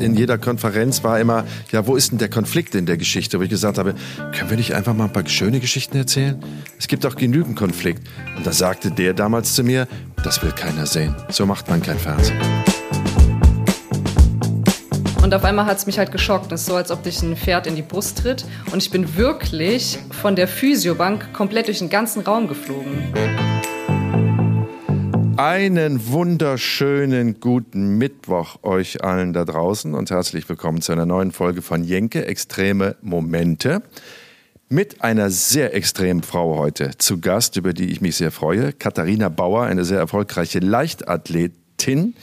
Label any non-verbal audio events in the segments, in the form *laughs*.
in jeder Konferenz war immer, ja, wo ist denn der Konflikt in der Geschichte? Wo ich gesagt habe, können wir nicht einfach mal ein paar schöne Geschichten erzählen? Es gibt auch genügend Konflikt. Und da sagte der damals zu mir, das will keiner sehen. So macht man kein Fernsehen. Und auf einmal hat es mich halt geschockt. Es ist so, als ob dich ein Pferd in die Brust tritt. Und ich bin wirklich von der Physiobank komplett durch den ganzen Raum geflogen. Einen wunderschönen guten Mittwoch euch allen da draußen und herzlich willkommen zu einer neuen Folge von Jenke Extreme Momente. Mit einer sehr extremen Frau heute zu Gast, über die ich mich sehr freue. Katharina Bauer, eine sehr erfolgreiche Leichtathletin,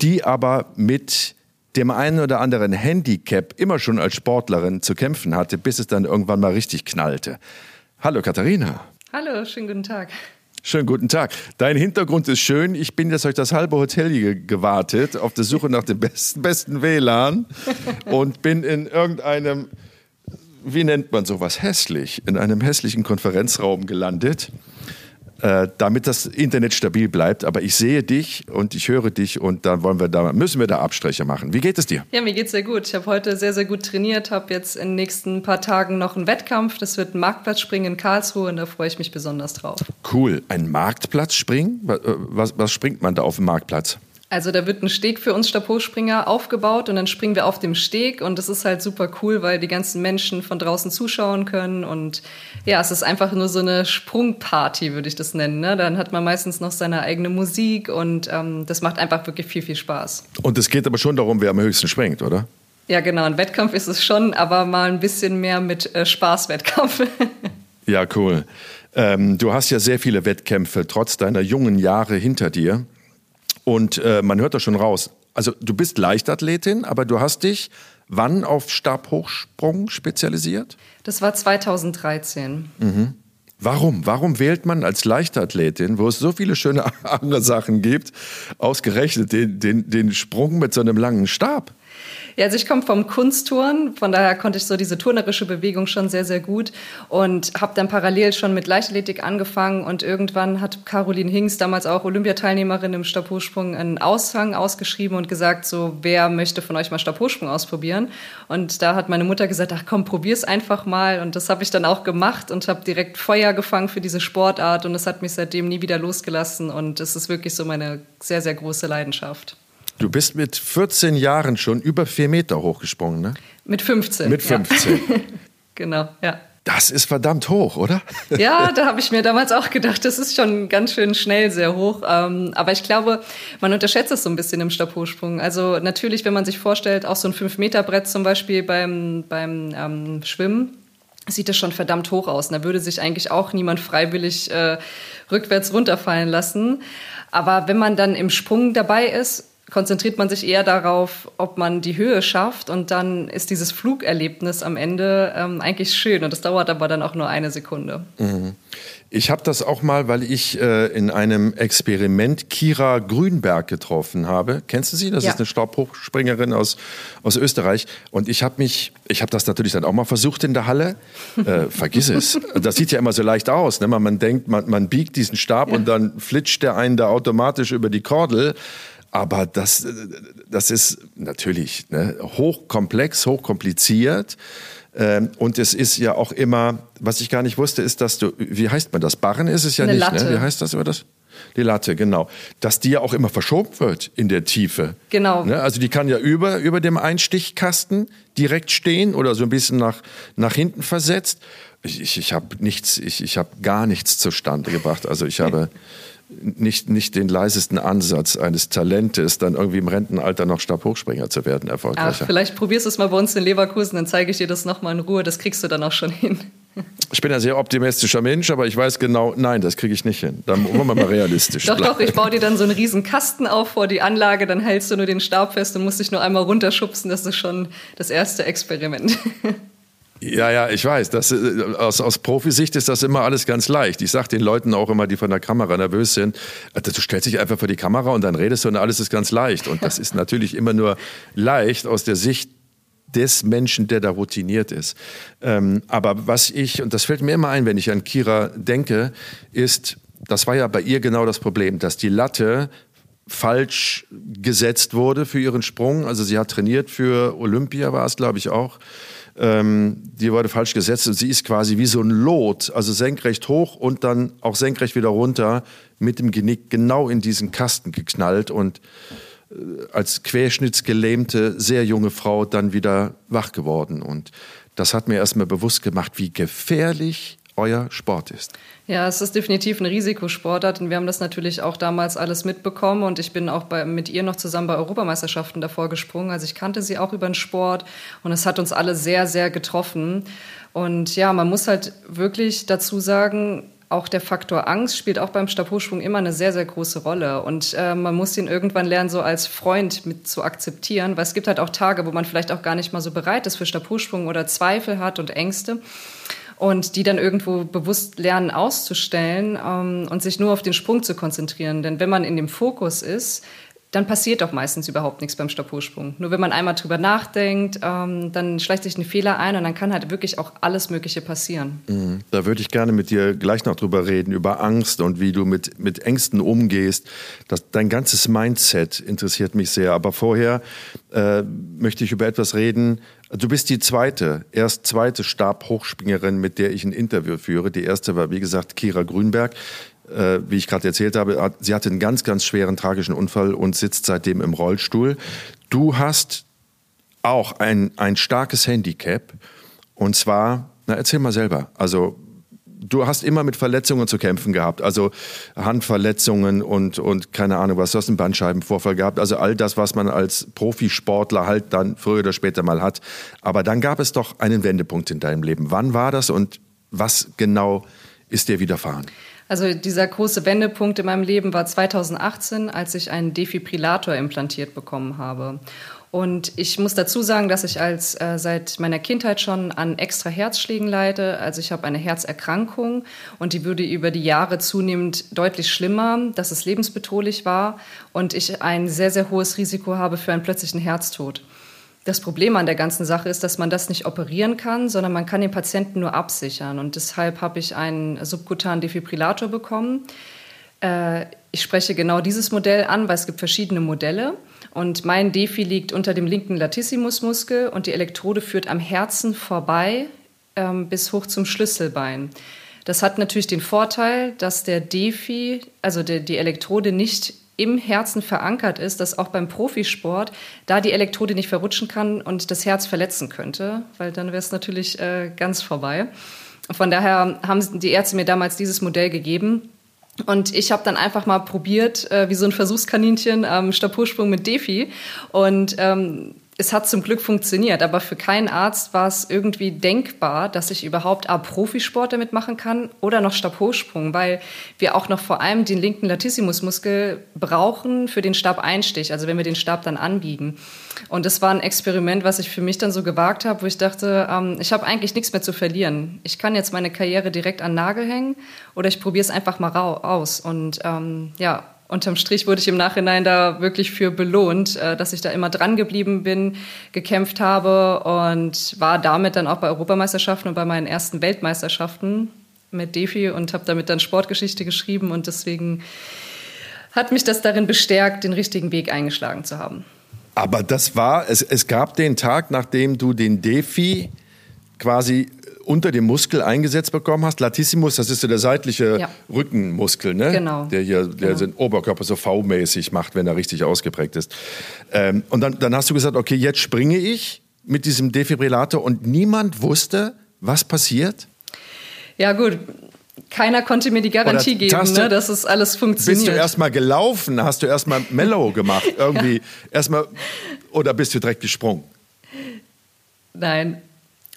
die aber mit dem einen oder anderen Handicap immer schon als Sportlerin zu kämpfen hatte, bis es dann irgendwann mal richtig knallte. Hallo Katharina. Hallo, schönen guten Tag. Schönen guten Tag. Dein Hintergrund ist schön. Ich bin jetzt durch das halbe Hotel hier gewartet, auf der Suche nach dem besten, besten WLAN und bin in irgendeinem, wie nennt man sowas, hässlich, in einem hässlichen Konferenzraum gelandet äh, damit das Internet stabil bleibt. Aber ich sehe dich und ich höre dich und dann wollen wir da, müssen wir da Abstriche machen. Wie geht es dir? Ja, mir geht es sehr gut. Ich habe heute sehr, sehr gut trainiert, habe jetzt in den nächsten paar Tagen noch einen Wettkampf. Das wird ein Marktplatzspringen in Karlsruhe und da freue ich mich besonders drauf. Cool. Ein Marktplatzspringen? Was, äh, was, was springt man da auf dem Marktplatz? Also da wird ein Steg für uns Stabhochspringer aufgebaut und dann springen wir auf dem Steg und das ist halt super cool, weil die ganzen Menschen von draußen zuschauen können und ja, es ist einfach nur so eine Sprungparty, würde ich das nennen. Ne? Dann hat man meistens noch seine eigene Musik und ähm, das macht einfach wirklich viel, viel Spaß. Und es geht aber schon darum, wer am höchsten springt, oder? Ja, genau. Ein Wettkampf ist es schon, aber mal ein bisschen mehr mit äh, Spaßwettkampf. *laughs* ja, cool. Ähm, du hast ja sehr viele Wettkämpfe trotz deiner jungen Jahre hinter dir. Und äh, man hört das schon raus. Also du bist Leichtathletin, aber du hast dich wann auf Stabhochsprung spezialisiert? Das war 2013. Mhm. Warum? Warum wählt man als Leichtathletin, wo es so viele schöne *laughs* andere Sachen gibt, ausgerechnet den, den, den Sprung mit so einem langen Stab? Ja, also ich komme vom Kunstturnen, von daher konnte ich so diese turnerische Bewegung schon sehr, sehr gut und habe dann parallel schon mit Leichtathletik angefangen und irgendwann hat Caroline Hinks, damals auch Olympiateilnehmerin im Stabhochsprung, einen Aushang ausgeschrieben und gesagt, so, wer möchte von euch mal Stabhochsprung ausprobieren? Und da hat meine Mutter gesagt, ach komm, probier's einfach mal und das habe ich dann auch gemacht und habe direkt Feuer gefangen für diese Sportart und es hat mich seitdem nie wieder losgelassen und es ist wirklich so meine sehr, sehr große Leidenschaft. Du bist mit 14 Jahren schon über vier Meter hochgesprungen, ne? Mit 15. Mit 15. Ja. *laughs* genau, ja. Das ist verdammt hoch, oder? *laughs* Ja, da habe ich mir damals auch gedacht, das ist schon ganz schön schnell sehr hoch. Ähm, aber ich glaube, man unterschätzt es so ein bisschen im Stabhochsprung. Also natürlich, wenn man sich vorstellt, auch so ein 5-Meter-Brett zum Beispiel beim, beim ähm, Schwimmen, sieht das schon verdammt hoch aus. Und da würde sich eigentlich auch niemand freiwillig äh, rückwärts runterfallen lassen. Aber wenn man dann im Sprung dabei ist, konzentriert man sich eher darauf, ob man die Höhe schafft und dann ist dieses Flugerlebnis am Ende ähm, eigentlich schön und das dauert aber dann auch nur eine Sekunde. Mhm. Ich habe das auch mal, weil ich äh, in einem Experiment Kira Grünberg getroffen habe. Kennst du sie? Das ja. ist eine Stabhochspringerin aus, aus Österreich. Und ich habe mich, ich habe das natürlich dann auch mal versucht in der Halle. Äh, *laughs* vergiss es. Das sieht ja immer so leicht aus. Ne? Man, man denkt, man, man biegt diesen Stab ja. und dann flitscht der einen da automatisch über die Kordel. Aber das, das ist natürlich ne, hochkomplex, hochkompliziert. Ähm, und es ist ja auch immer, was ich gar nicht wusste, ist, dass du, wie heißt man das? Barren ist es ja Eine nicht, Latte. ne? Wie heißt das über das? Die Latte, genau. Dass die ja auch immer verschoben wird in der Tiefe. Genau. Ne? Also die kann ja über, über dem Einstichkasten direkt stehen oder so ein bisschen nach, nach hinten versetzt. Ich, ich, ich habe nichts, ich, ich habe gar nichts zustande gebracht. Also ich habe *laughs* nicht, nicht den leisesten Ansatz eines Talentes, dann irgendwie im Rentenalter noch Stabhochspringer zu werden, erfolgreicher. Ach, vielleicht probierst du es mal bei uns in Leverkusen, dann zeige ich dir das nochmal in Ruhe, das kriegst du dann auch schon hin. *laughs* Ich bin ein sehr optimistischer Mensch, aber ich weiß genau, nein, das kriege ich nicht hin. Da wollen wir mal realistisch *laughs* Doch, bleiben. doch, ich baue dir dann so einen riesen Kasten auf vor die Anlage, dann hältst du nur den Stab fest und musst dich nur einmal runterschubsen. Das ist schon das erste Experiment. *laughs* Ja, ja, ich weiß. Das, äh, aus, aus Profisicht ist das immer alles ganz leicht. Ich sage den Leuten auch immer, die von der Kamera nervös sind, äh, du stellst dich einfach vor die Kamera und dann redest du und alles ist ganz leicht. Und das ist natürlich immer nur leicht aus der Sicht des Menschen, der da routiniert ist. Ähm, aber was ich, und das fällt mir immer ein, wenn ich an Kira denke, ist, das war ja bei ihr genau das Problem, dass die Latte falsch gesetzt wurde für ihren Sprung. Also sie hat trainiert für Olympia, war es, glaube ich, auch. Ähm, die wurde falsch gesetzt und sie ist quasi wie so ein Lot, also senkrecht hoch und dann auch senkrecht wieder runter mit dem Genick genau in diesen Kasten geknallt und äh, als querschnittsgelähmte, sehr junge Frau dann wieder wach geworden. Und das hat mir erstmal bewusst gemacht, wie gefährlich euer Sport ist. Ja, es ist definitiv ein Risikosportart und wir haben das natürlich auch damals alles mitbekommen und ich bin auch bei, mit ihr noch zusammen bei Europameisterschaften davor gesprungen. Also ich kannte sie auch über den Sport und es hat uns alle sehr, sehr getroffen. Und ja, man muss halt wirklich dazu sagen, auch der Faktor Angst spielt auch beim Stabhochsprung immer eine sehr, sehr große Rolle. Und äh, man muss ihn irgendwann lernen, so als Freund mit zu akzeptieren, weil es gibt halt auch Tage, wo man vielleicht auch gar nicht mal so bereit ist für Stabhochsprung oder Zweifel hat und Ängste und die dann irgendwo bewusst lernen auszustellen ähm, und sich nur auf den Sprung zu konzentrieren. Denn wenn man in dem Fokus ist, dann passiert doch meistens überhaupt nichts beim Stabhochsprung. Nur wenn man einmal drüber nachdenkt, ähm, dann schleicht sich ein Fehler ein und dann kann halt wirklich auch alles Mögliche passieren. Mhm. Da würde ich gerne mit dir gleich noch drüber reden, über Angst und wie du mit, mit Ängsten umgehst. Das, dein ganzes Mindset interessiert mich sehr. Aber vorher äh, möchte ich über etwas reden. Du bist die zweite, erst zweite Stabhochspringerin, mit der ich ein Interview führe. Die erste war, wie gesagt, Kira Grünberg äh, wie ich gerade erzählt habe, sie hatte einen ganz, ganz schweren tragischen Unfall und sitzt seitdem im Rollstuhl. Du hast auch ein, ein starkes Handicap und zwar, na erzähl mal selber, also du hast immer mit Verletzungen zu kämpfen gehabt, also Handverletzungen und, und keine Ahnung was, du hast einen Bandscheibenvorfall gehabt, also all das, was man als Profisportler halt dann früher oder später mal hat. Aber dann gab es doch einen Wendepunkt in deinem Leben. Wann war das und was genau ist dir widerfahren? Also dieser große Wendepunkt in meinem Leben war 2018, als ich einen Defibrillator implantiert bekommen habe. Und ich muss dazu sagen, dass ich als äh, seit meiner Kindheit schon an extra Herzschlägen leide. Also ich habe eine Herzerkrankung und die würde über die Jahre zunehmend deutlich schlimmer, dass es lebensbedrohlich war und ich ein sehr, sehr hohes Risiko habe für einen plötzlichen Herztod. Das Problem an der ganzen Sache ist, dass man das nicht operieren kann, sondern man kann den Patienten nur absichern. Und deshalb habe ich einen subkutanen Defibrillator bekommen. Äh, ich spreche genau dieses Modell an, weil es gibt verschiedene Modelle. Und mein Defi liegt unter dem linken Latissimusmuskel und die Elektrode führt am Herzen vorbei ähm, bis hoch zum Schlüsselbein. Das hat natürlich den Vorteil, dass der Defi, also die, die Elektrode nicht im Herzen verankert ist, dass auch beim Profisport da die Elektrode nicht verrutschen kann und das Herz verletzen könnte, weil dann wäre es natürlich äh, ganz vorbei. Von daher haben die Ärzte mir damals dieses Modell gegeben. Und ich habe dann einfach mal probiert, äh, wie so ein Versuchskaninchen am ähm, Stabhochsprung mit Defi. Und ähm, es hat zum Glück funktioniert, aber für keinen Arzt war es irgendwie denkbar, dass ich überhaupt A, Profisport damit machen kann oder noch Stabhochsprung, weil wir auch noch vor allem den linken Latissimusmuskel brauchen für den Stabeinstich, also wenn wir den Stab dann anbiegen. Und das war ein Experiment, was ich für mich dann so gewagt habe, wo ich dachte, ähm, ich habe eigentlich nichts mehr zu verlieren. Ich kann jetzt meine Karriere direkt an Nagel hängen oder ich probiere es einfach mal aus. Und ähm, ja, unterm Strich wurde ich im Nachhinein da wirklich für belohnt, äh, dass ich da immer dran geblieben bin, gekämpft habe und war damit dann auch bei Europameisterschaften und bei meinen ersten Weltmeisterschaften mit Defi und habe damit dann Sportgeschichte geschrieben und deswegen hat mich das darin bestärkt, den richtigen Weg eingeschlagen zu haben. Aber das war, es, es gab den Tag, nachdem du den Defi quasi unter dem Muskel eingesetzt bekommen hast. Latissimus, das ist so der seitliche ja. Rückenmuskel, ne? Genau. Der hier der genau. den Oberkörper so V-mäßig macht, wenn er richtig ausgeprägt ist. Ähm, und dann, dann hast du gesagt, okay, jetzt springe ich mit diesem Defibrillator und niemand wusste, was passiert? Ja, gut. Keiner konnte mir die Garantie geben, du, ne, dass es alles funktioniert. Bist du erstmal gelaufen? Hast du erstmal Mellow gemacht? *laughs* Irgendwie ja. erstmal oder bist du direkt gesprungen? Nein,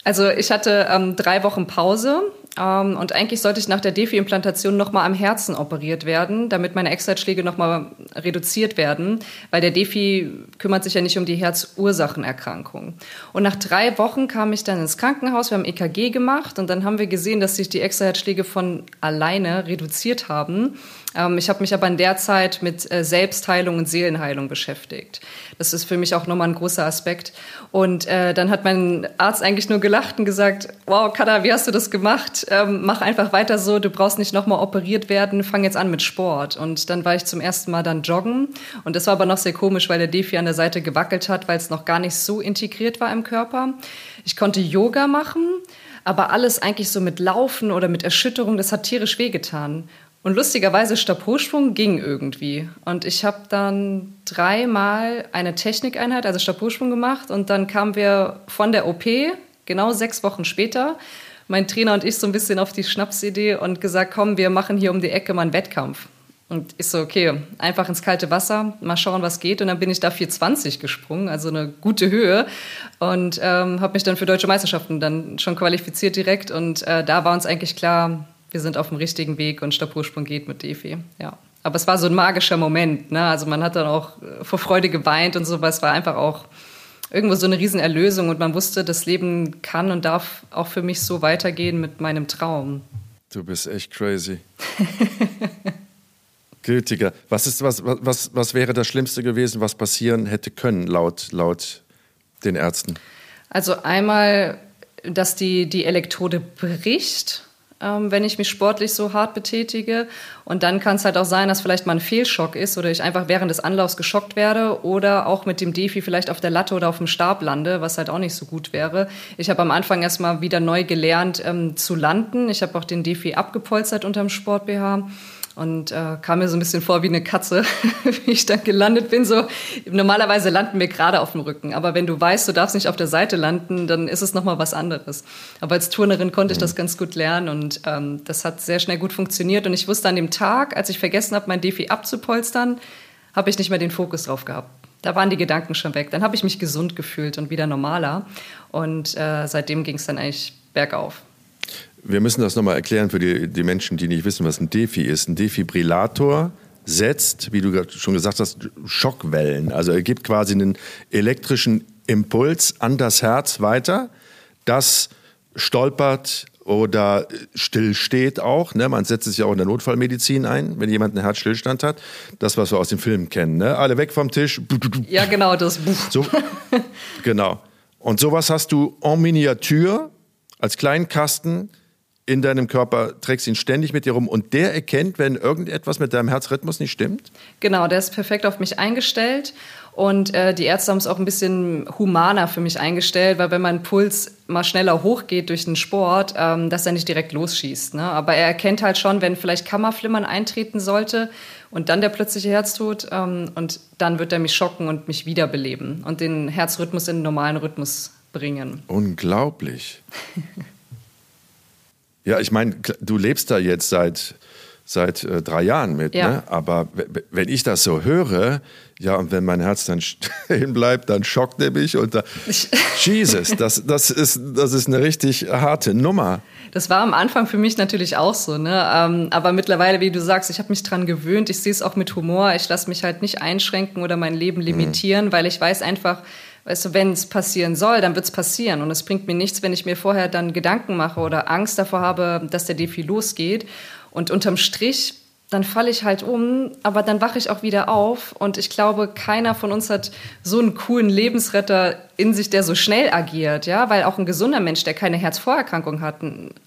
also ich hatte ähm, drei Wochen Pause ähm, und eigentlich sollte ich nach der Defi-Implantation nochmal am Herzen operiert werden, damit meine Extraschläge nochmal reduziert werden, weil der Defi kümmert sich ja nicht um die Herzursachenerkrankung. Und nach drei Wochen kam ich dann ins Krankenhaus, wir haben EKG gemacht und dann haben wir gesehen, dass sich die Extraherzschläge von alleine reduziert haben. Ähm, ich habe mich aber in der Zeit mit äh, Selbstheilung und Seelenheilung beschäftigt. Das ist für mich auch nochmal ein großer Aspekt. Und äh, dann hat mein Arzt eigentlich nur gelacht und gesagt, wow, Kada, wie hast du das gemacht? Ähm, mach einfach weiter so, du brauchst nicht nochmal operiert werden, fang jetzt an mit Sport. Und dann war ich zum ersten Mal dann joggen. Und das war aber noch sehr komisch, weil der Defi an der Seite gewackelt hat, weil es noch gar nicht so integriert war im Körper. Ich konnte Yoga machen, aber alles eigentlich so mit Laufen oder mit Erschütterung, das hat tierisch wehgetan. Und lustigerweise Stabhochsprung ging irgendwie. Und ich habe dann dreimal eine Technikeinheit, also Stabhochsprung gemacht. Und dann kamen wir von der OP, genau sechs Wochen später, mein Trainer und ich so ein bisschen auf die Schnapsidee und gesagt, komm, wir machen hier um die Ecke mal einen Wettkampf. Und ich so, okay, einfach ins kalte Wasser, mal schauen, was geht. Und dann bin ich da 420 gesprungen, also eine gute Höhe. Und ähm, habe mich dann für deutsche Meisterschaften dann schon qualifiziert direkt. Und äh, da war uns eigentlich klar, wir sind auf dem richtigen Weg und Stabhochsprung geht mit Defi. Ja. Aber es war so ein magischer Moment. Ne? Also man hat dann auch äh, vor Freude geweint und so, es war einfach auch irgendwo so eine Riesenerlösung und man wusste, das Leben kann und darf auch für mich so weitergehen mit meinem Traum. Du bist echt crazy. *laughs* Gültiger. Was, ist, was, was, was wäre das Schlimmste gewesen, was passieren hätte können, laut, laut den Ärzten? Also einmal, dass die, die Elektrode bricht ähm, wenn ich mich sportlich so hart betätige. Und dann kann es halt auch sein, dass vielleicht mal ein Fehlschock ist oder ich einfach während des Anlaufs geschockt werde oder auch mit dem Defi vielleicht auf der Latte oder auf dem Stab lande, was halt auch nicht so gut wäre. Ich habe am Anfang erstmal wieder neu gelernt ähm, zu landen. Ich habe auch den Defi abgepolstert unterm Sport BH und äh, kam mir so ein bisschen vor wie eine Katze, *laughs* wie ich dann gelandet bin. So normalerweise landen wir gerade auf dem Rücken, aber wenn du weißt, du darfst nicht auf der Seite landen, dann ist es noch mal was anderes. Aber als Turnerin konnte ich das ganz gut lernen und ähm, das hat sehr schnell gut funktioniert. Und ich wusste an dem Tag, als ich vergessen habe, mein Defi abzupolstern, habe ich nicht mehr den Fokus drauf gehabt. Da waren die Gedanken schon weg. Dann habe ich mich gesund gefühlt und wieder normaler. Und äh, seitdem ging es dann eigentlich bergauf. Wir müssen das nochmal erklären für die, die Menschen, die nicht wissen, was ein Defi ist. Ein Defibrillator setzt, wie du schon gesagt hast, Schockwellen. Also er gibt quasi einen elektrischen Impuls an das Herz weiter. Das stolpert oder stillsteht auch. Ne? Man setzt es ja auch in der Notfallmedizin ein, wenn jemand einen Herzstillstand hat. Das, was wir aus den Filmen kennen. Ne? Alle weg vom Tisch. Ja, genau, das. So, genau. Und sowas hast du en Miniatur als kleinen Kasten in deinem Körper, trägst ihn ständig mit dir rum und der erkennt, wenn irgendetwas mit deinem Herzrhythmus nicht stimmt? Genau, der ist perfekt auf mich eingestellt und äh, die Ärzte haben es auch ein bisschen humaner für mich eingestellt, weil wenn mein Puls mal schneller hochgeht durch den Sport, ähm, dass er nicht direkt losschießt. Ne? Aber er erkennt halt schon, wenn vielleicht Kammerflimmern eintreten sollte und dann der plötzliche Herztod ähm, und dann wird er mich schocken und mich wiederbeleben und den Herzrhythmus in den normalen Rhythmus bringen. Unglaublich. *laughs* Ja, ich meine, du lebst da jetzt seit, seit äh, drei Jahren mit, ja. ne? aber wenn ich das so höre, ja, und wenn mein Herz dann *laughs* stehen bleibt, dann schockt er mich und da, *laughs* Jesus, das, das, ist, das ist eine richtig harte Nummer. Das war am Anfang für mich natürlich auch so, ne? Ähm, aber mittlerweile, wie du sagst, ich habe mich dran gewöhnt. Ich sehe es auch mit Humor. Ich lasse mich halt nicht einschränken oder mein Leben limitieren, mhm. weil ich weiß einfach, Weißt du, wenn es passieren soll, dann wird es passieren. Und es bringt mir nichts, wenn ich mir vorher dann Gedanken mache oder Angst davor habe, dass der Defi losgeht. Und unterm Strich, dann falle ich halt um, aber dann wache ich auch wieder auf. Und ich glaube, keiner von uns hat so einen coolen Lebensretter in sich, der so schnell agiert, ja, weil auch ein gesunder Mensch, der keine Herzvorerkrankung hat,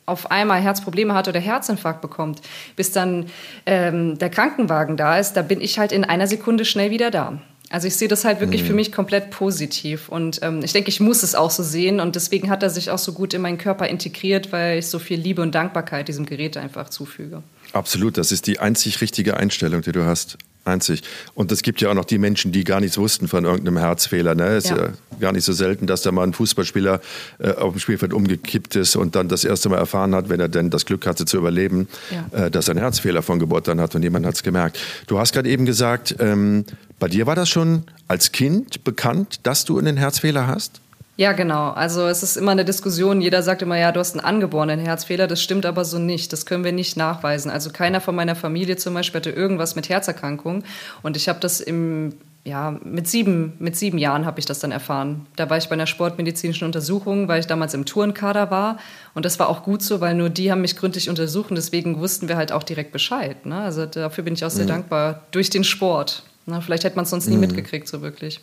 auf einmal Herzprobleme hat oder Herzinfarkt bekommt, bis dann ähm, der Krankenwagen da ist, da bin ich halt in einer Sekunde schnell wieder da. Also ich sehe das halt wirklich mhm. für mich komplett positiv und ähm, ich denke, ich muss es auch so sehen und deswegen hat er sich auch so gut in meinen Körper integriert, weil ich so viel Liebe und Dankbarkeit diesem Gerät einfach zufüge. Absolut, das ist die einzig richtige Einstellung, die du hast. Einzig. Und es gibt ja auch noch die Menschen, die gar nichts wussten von irgendeinem Herzfehler. Ne? Es ja. ist ja gar nicht so selten, dass da mal ein Fußballspieler äh, auf dem Spielfeld umgekippt ist und dann das erste Mal erfahren hat, wenn er denn das Glück hatte zu überleben, ja. äh, dass er einen Herzfehler von Geburt an hat und jemand hat es gemerkt. Du hast gerade eben gesagt, ähm, bei dir war das schon als Kind bekannt, dass du einen Herzfehler hast? Ja, genau. Also es ist immer eine Diskussion. Jeder sagt immer, ja, du hast einen angeborenen Herzfehler. Das stimmt aber so nicht. Das können wir nicht nachweisen. Also keiner von meiner Familie zum Beispiel hatte irgendwas mit Herzerkrankung. Und ich habe das im ja, mit sieben, mit sieben Jahren habe ich das dann erfahren. Da war ich bei einer sportmedizinischen Untersuchung, weil ich damals im Tourenkader war. Und das war auch gut so, weil nur die haben mich gründlich untersucht und deswegen wussten wir halt auch direkt Bescheid. Ne? Also dafür bin ich auch sehr mhm. dankbar durch den Sport. Na, vielleicht hätte man es sonst nie mhm. mitgekriegt, so wirklich.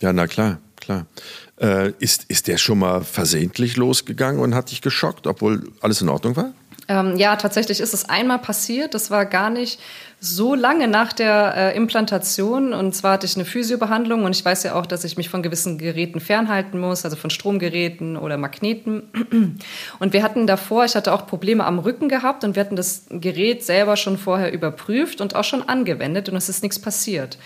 Ja, na klar, klar. Äh, ist, ist der schon mal versehentlich losgegangen und hat dich geschockt, obwohl alles in Ordnung war? Ähm, ja, tatsächlich ist es einmal passiert. Das war gar nicht so lange nach der äh, Implantation. Und zwar hatte ich eine Physiobehandlung und ich weiß ja auch, dass ich mich von gewissen Geräten fernhalten muss, also von Stromgeräten oder Magneten. Und wir hatten davor, ich hatte auch Probleme am Rücken gehabt und wir hatten das Gerät selber schon vorher überprüft und auch schon angewendet und es ist nichts passiert.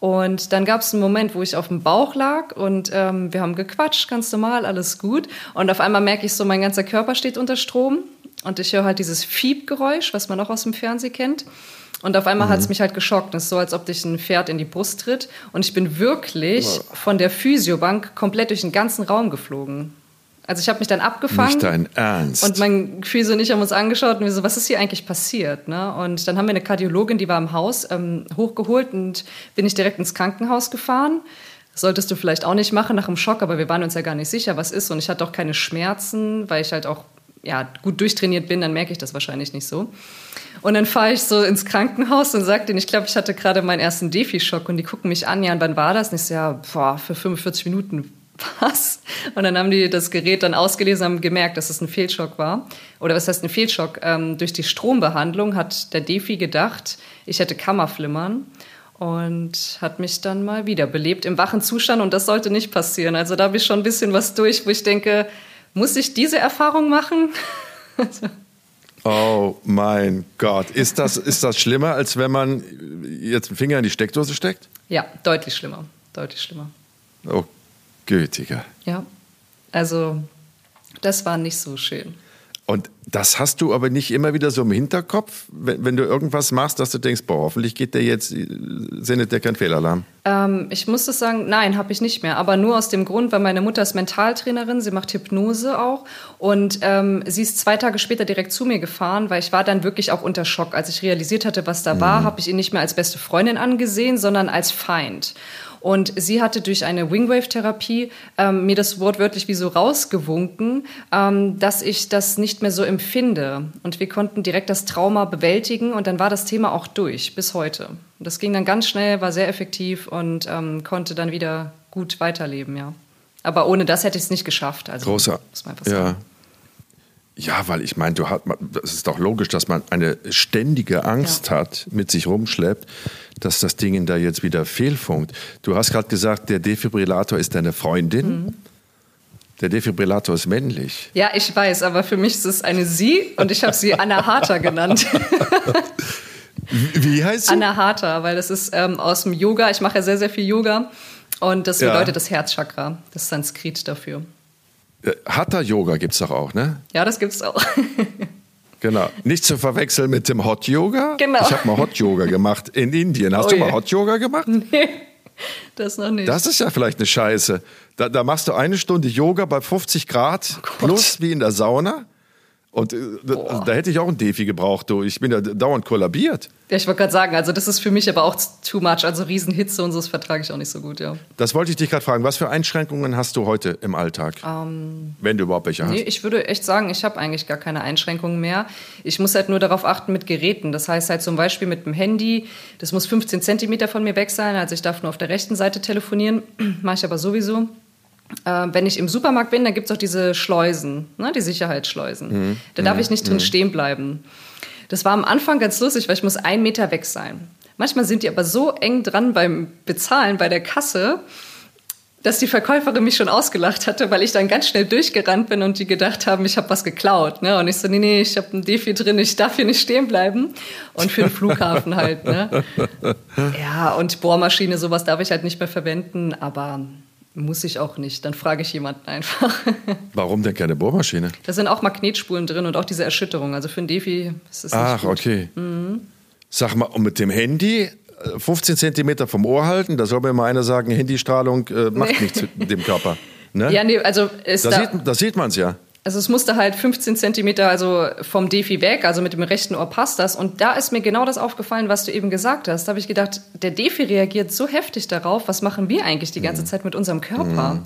Und dann gab es einen Moment, wo ich auf dem Bauch lag und ähm, wir haben gequatscht, ganz normal, alles gut. Und auf einmal merke ich so, mein ganzer Körper steht unter Strom und ich höre halt dieses Fiebgeräusch, was man auch aus dem Fernsehen kennt. Und auf einmal mhm. hat es mich halt geschockt. Es ist so, als ob dich ein Pferd in die Brust tritt. Und ich bin wirklich oh. von der Physiobank komplett durch den ganzen Raum geflogen. Also ich habe mich dann abgefangen. Nicht dein Ernst. Und mein Physio und ich haben uns angeschaut und wir so, was ist hier eigentlich passiert? Ne? Und dann haben wir eine Kardiologin, die war im Haus, ähm, hochgeholt und bin ich direkt ins Krankenhaus gefahren. Das solltest du vielleicht auch nicht machen nach dem Schock, aber wir waren uns ja gar nicht sicher, was ist. Und ich hatte auch keine Schmerzen, weil ich halt auch ja, gut durchtrainiert bin, dann merke ich das wahrscheinlich nicht so. Und dann fahre ich so ins Krankenhaus und sage denen, ich glaube, ich hatte gerade meinen ersten Defi-Schock und die gucken mich an, ja, und wann war das? Und ich so, ja, boah, für 45 Minuten. *laughs* Was? Und dann haben die das Gerät dann ausgelesen, haben gemerkt, dass es ein Fehlschock war. Oder was heißt ein Fehlschock? Ähm, durch die Strombehandlung hat der Defi gedacht, ich hätte Kammerflimmern und hat mich dann mal wiederbelebt im wachen Zustand und das sollte nicht passieren. Also da habe ich schon ein bisschen was durch, wo ich denke, muss ich diese Erfahrung machen? oh mein Gott. Ist das, ist das schlimmer, als wenn man jetzt einen Finger in die Steckdose steckt? Ja, deutlich schlimmer. Deutlich schlimmer. Oh, gütiger. Ja. Also, das war nicht so schön. Und das hast du aber nicht immer wieder so im Hinterkopf, wenn, wenn du irgendwas machst, dass du denkst, boah, hoffentlich geht der jetzt, sendet der kein Fehlalarm? Ähm, ich muss das sagen, nein, habe ich nicht mehr. Aber nur aus dem Grund, weil meine Mutter ist Mentaltrainerin, sie macht Hypnose auch. Und ähm, sie ist zwei Tage später direkt zu mir gefahren, weil ich war dann wirklich auch unter Schock. Als ich realisiert hatte, was da mhm. war, habe ich ihn nicht mehr als beste Freundin angesehen, sondern als Feind. Und sie hatte durch eine Wingwave-Therapie ähm, mir das wortwörtlich wie so rausgewunken, ähm, dass ich das nicht mehr so empfinde. Und wir konnten direkt das Trauma bewältigen und dann war das Thema auch durch bis heute. Und das ging dann ganz schnell, war sehr effektiv und ähm, konnte dann wieder gut weiterleben, ja. Aber ohne das hätte ich es nicht geschafft. Also, Großer. Ja. Ja, weil ich meine, du hat, es ist doch logisch, dass man eine ständige Angst ja. hat, mit sich rumschleppt, dass das Ding da jetzt wieder fehlfunkt. Du hast gerade gesagt, der Defibrillator ist deine Freundin. Mhm. Der Defibrillator ist männlich. Ja, ich weiß, aber für mich ist es eine Sie und ich habe sie *laughs* Anna Harter genannt. Wie heißt sie? Anna Harter, weil das ist ähm, aus dem Yoga. Ich mache ja sehr, sehr viel Yoga und das bedeutet ja. das Herzchakra, das Sanskrit dafür. Äh, Hatha-Yoga gibt es doch auch, ne? Ja, das gibt es auch. *laughs* Genau. Nicht zu verwechseln mit dem Hot Yoga. Genau. Ich habe mal Hot Yoga gemacht in Indien. Hast oh, du mal Hot Yoga gemacht? *laughs* Nee, das noch nicht. Das ist ja vielleicht eine Scheiße. Da, da machst du eine Stunde Yoga bei 50 Grad oh plus wie in der Sauna. Und äh, da, da, hätte ich auch ein Defi gebraucht, du. Ich bin ja dauernd kollabiert. Ja, ich wollte gerade sagen, also das ist für mich aber auch too much. Also Riesenhitze und so, das vertrage ich auch nicht so gut, ja. Das wollte ich dich gerade fragen. Was für Einschränkungen hast du heute im Alltag? Um, wenn du überhaupt welche hast. Nee, ich würde echt sagen, ich habe eigentlich gar keine Einschränkungen mehr. Ich muss halt nur darauf achten mit Geräten. Das heißt halt zum Beispiel mit dem Handy, das muss 15 Zentimeter von mir weg sein. Also ich darf nur auf der rechten Seite telefonieren. *clears throat* Mache ich aber sowieso. Äh, wenn ich im Supermarkt bin, dann gibt es auch diese Schleusen, ne, die Sicherheitsschleusen. Mhm. Da darf mhm. ich nicht drin mhm. stehen bleiben. Das war am Anfang ganz lustig, weil ich muss einen Meter weg sein. Manchmal sind die aber so eng dran beim Bezahlen bei der Kasse, dass die Verkäuferin mich schon ausgelacht hatte, weil ich dann ganz schnell durchgerannt bin und die gedacht haben, ich habe was geklaut. Ne? Und ich so, nee, nee, ich habe ein Defi drin, ich darf hier nicht stehen bleiben. Und für den Flughafen halt. Ne? *laughs* Ja, und Bohrmaschine, sowas darf ich halt nicht mehr verwenden, aber muss ich auch nicht. Dann frage ich jemanden einfach. *laughs* Warum denn keine Bohrmaschine? Da sind auch Magnetspulen drin und auch diese Erschütterung. Also für ein Defi ist es Ach, okay. Mhm. Sag mal, und mit dem Handy 15 äh, Zentimeter vom Ohr halten, da soll mir mal einer sagen, Handystrahlung äh, macht nee. nichts mit dem Körper. *laughs* Ne? Ja, nee, also da, da, sieht, da sieht man es ja. Also es musste halt 15 Zentimeter also vom Defi weg, also mit dem rechten Ohr passt das. Und da ist mir genau das aufgefallen, was du eben gesagt hast. Da habe ich gedacht, der Defi reagiert so heftig darauf, was machen wir eigentlich die ganze mhm. Zeit mit unserem Körper? Mhm.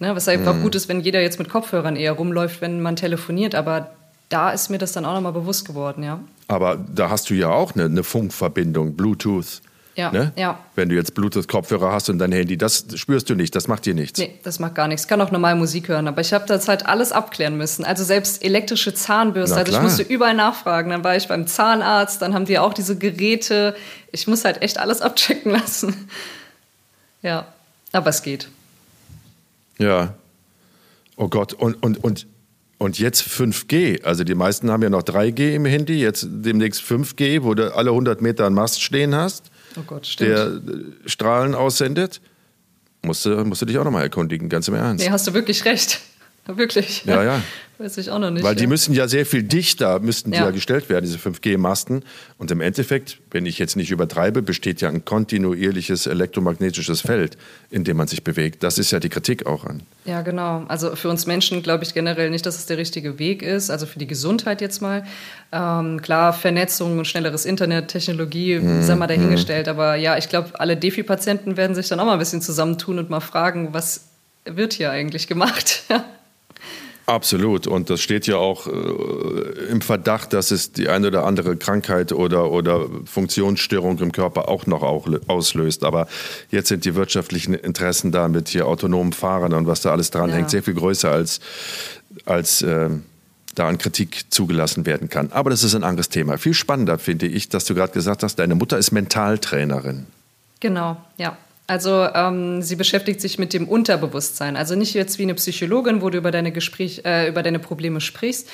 Ne, was einfach mhm. gut ist, wenn jeder jetzt mit Kopfhörern eher rumläuft, wenn man telefoniert. Aber da ist mir das dann auch nochmal bewusst geworden, ja. Aber da hast du ja auch eine, eine Funkverbindung, Bluetooth. Ja, ne? ja. Wenn du jetzt Bluetooth-Kopfhörer hast und dein Handy, das spürst du nicht, das macht dir nichts. Nee, das macht gar nichts. Ich kann auch normal Musik hören, aber ich habe das halt alles abklären müssen. Also selbst elektrische Zahnbürste, also ich musste überall nachfragen. Dann war ich beim Zahnarzt, dann haben die auch diese Geräte. Ich muss halt echt alles abchecken *laughs* lassen. Ja, aber es geht. Ja. Oh Gott, und, und, und und jetzt 5G. Also die meisten haben ja noch 3G im Handy, jetzt demnächst 5G, wo du alle 100 Meter einen Mast stehen hast, oh Gott, stimmt. der äh, Strahlen aussendet. Musst du, musst du dich auch nochmal erkundigen, ganz im Ernst. Nee, hast du wirklich recht. *laughs* Wirklich. Ja, ja. Weiß ich auch noch nicht. Weil die müssen ja sehr viel dichter, müssten die ja. ja gestellt werden, diese 5G-Masten. Und im Endeffekt, wenn ich jetzt nicht übertreibe, besteht ja ein kontinuierliches elektromagnetisches Feld, in dem man sich bewegt. Das ist ja die Kritik auch an. Ja, genau. Also für uns Menschen glaube ich generell nicht, dass es der richtige Weg ist. Also für die Gesundheit jetzt mal. Ähm, klar, Vernetzung und schnelleres Internet, Technologie, mm, sei mal dahingestellt. Mm. Aber ja, ich glaube, alle Defi-Patienten werden sich dann auch mal ein bisschen zusammentun und mal fragen, was wird hier eigentlich gemacht? *laughs* Absolut. Und das steht ja auch äh, im Verdacht, dass es die eine oder andere Krankheit oder, oder Funktionsstörung im Körper auch noch auch auslöst. Aber jetzt sind die wirtschaftlichen Interessen da mit hier autonomen Fahrern und was da alles dran ja. hängt, sehr viel größer als, als äh, da an Kritik zugelassen werden kann. Aber das ist ein anderes Thema. Viel spannender finde ich, dass du gerade gesagt hast, deine Mutter ist Mentaltrainerin. Genau, ja. Also ähm, sie beschäftigt sich mit dem Unterbewusstsein. Also nicht jetzt wie eine Psychologin, wo du über deine, Gespräch, äh, über deine Probleme sprichst,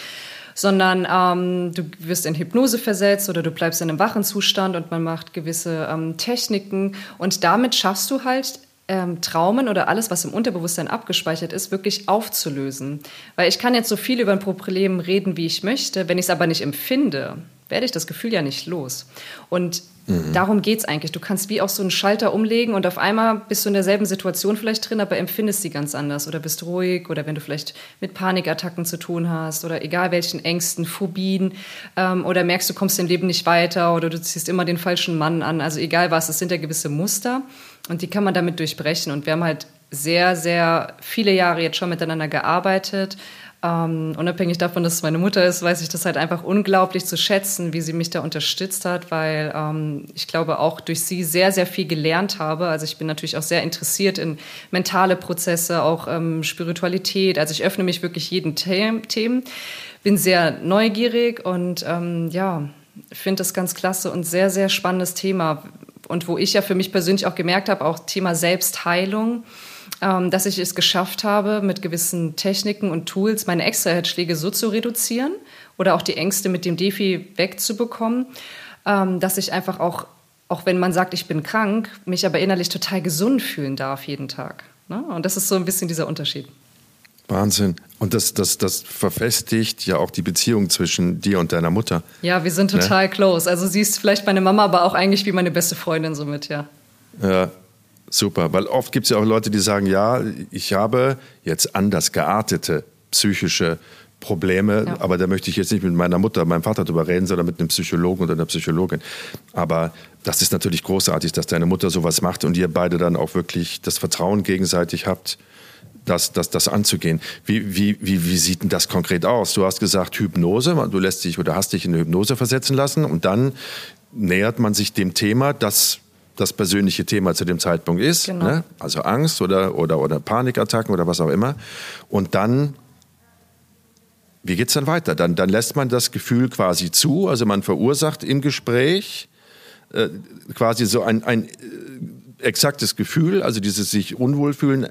sondern ähm, du wirst in Hypnose versetzt oder du bleibst in einem wachen Zustand und man macht gewisse ähm, Techniken und damit schaffst du halt ähm, Traumen oder alles, was im Unterbewusstsein abgespeichert ist, wirklich aufzulösen. Weil ich kann jetzt so viel über ein Problem reden, wie ich möchte, wenn ich es aber nicht empfinde, werde ich das Gefühl ja nicht los. Und Mhm. Darum geht es eigentlich. Du kannst wie auch so einen Schalter umlegen und auf einmal bist du in derselben Situation vielleicht drin, aber empfindest sie ganz anders oder bist ruhig oder wenn du vielleicht mit Panikattacken zu tun hast oder egal welchen Ängsten, Phobien ähm, oder merkst, du kommst im Leben nicht weiter oder du ziehst immer den falschen Mann an. Also egal was, es sind ja gewisse Muster und die kann man damit durchbrechen. Und wir haben halt sehr, sehr viele Jahre jetzt schon miteinander gearbeitet ähm, unabhängig davon, dass es meine Mutter ist, weiß ich das halt einfach unglaublich zu schätzen, wie sie mich da unterstützt hat, weil ähm, ich glaube auch durch sie sehr, sehr viel gelernt habe. Also ich bin natürlich auch sehr interessiert in mentale Prozesse, auch ähm, Spiritualität. Also ich öffne mich wirklich jeden The Themen, bin sehr neugierig und ähm, ja, finde das ganz klasse und sehr, sehr spannendes Thema. Und wo ich ja für mich persönlich auch gemerkt habe, auch Thema Selbstheilung dass ich es geschafft habe, mit gewissen Techniken und Tools meine Extraherzschläge so zu reduzieren oder auch die Ängste mit dem Defi wegzubekommen, ähm, dass ich einfach auch, auch wenn man sagt, ich bin krank, mich aber innerlich total gesund fühlen darf jeden Tag. Ne? Und das ist so ein bisschen dieser Unterschied. Wahnsinn. Und das, das, das verfestigt ja auch die Beziehung zwischen dir und deiner Mutter. Ja, wir sind ne? total ne? close. Also sie ist vielleicht meine Mama, aber auch eigentlich wie meine beste Freundin somit, ja. Ja, Super, weil oft gibt es ja auch Leute, die sagen, ja, ich habe jetzt anders geartete psychische Probleme, ja. aber da möchte ich jetzt nicht mit meiner Mutter, meinem Vater drüber reden, sondern mit einem Psychologen oder einer Psychologin. Aber das ist natürlich großartig, dass deine Mutter sowas macht und ihr beide dann auch wirklich das Vertrauen gegenseitig habt, das, das, das anzugehen. Wie, wie, wie, wie sieht denn das konkret aus? Du hast gesagt Hypnose, du lässt dich oder hast dich in eine Hypnose versetzen lassen und dann nähert man sich dem Thema, das das persönliche Thema zu dem Zeitpunkt ist, genau. ne? also Angst oder, oder, oder Panikattacken oder was auch immer. Und dann, wie geht es dann weiter? Dann, dann lässt man das Gefühl quasi zu, also man verursacht im Gespräch äh, quasi so ein, ein äh, exaktes Gefühl, also dieses sich unwohlfühlen, äh,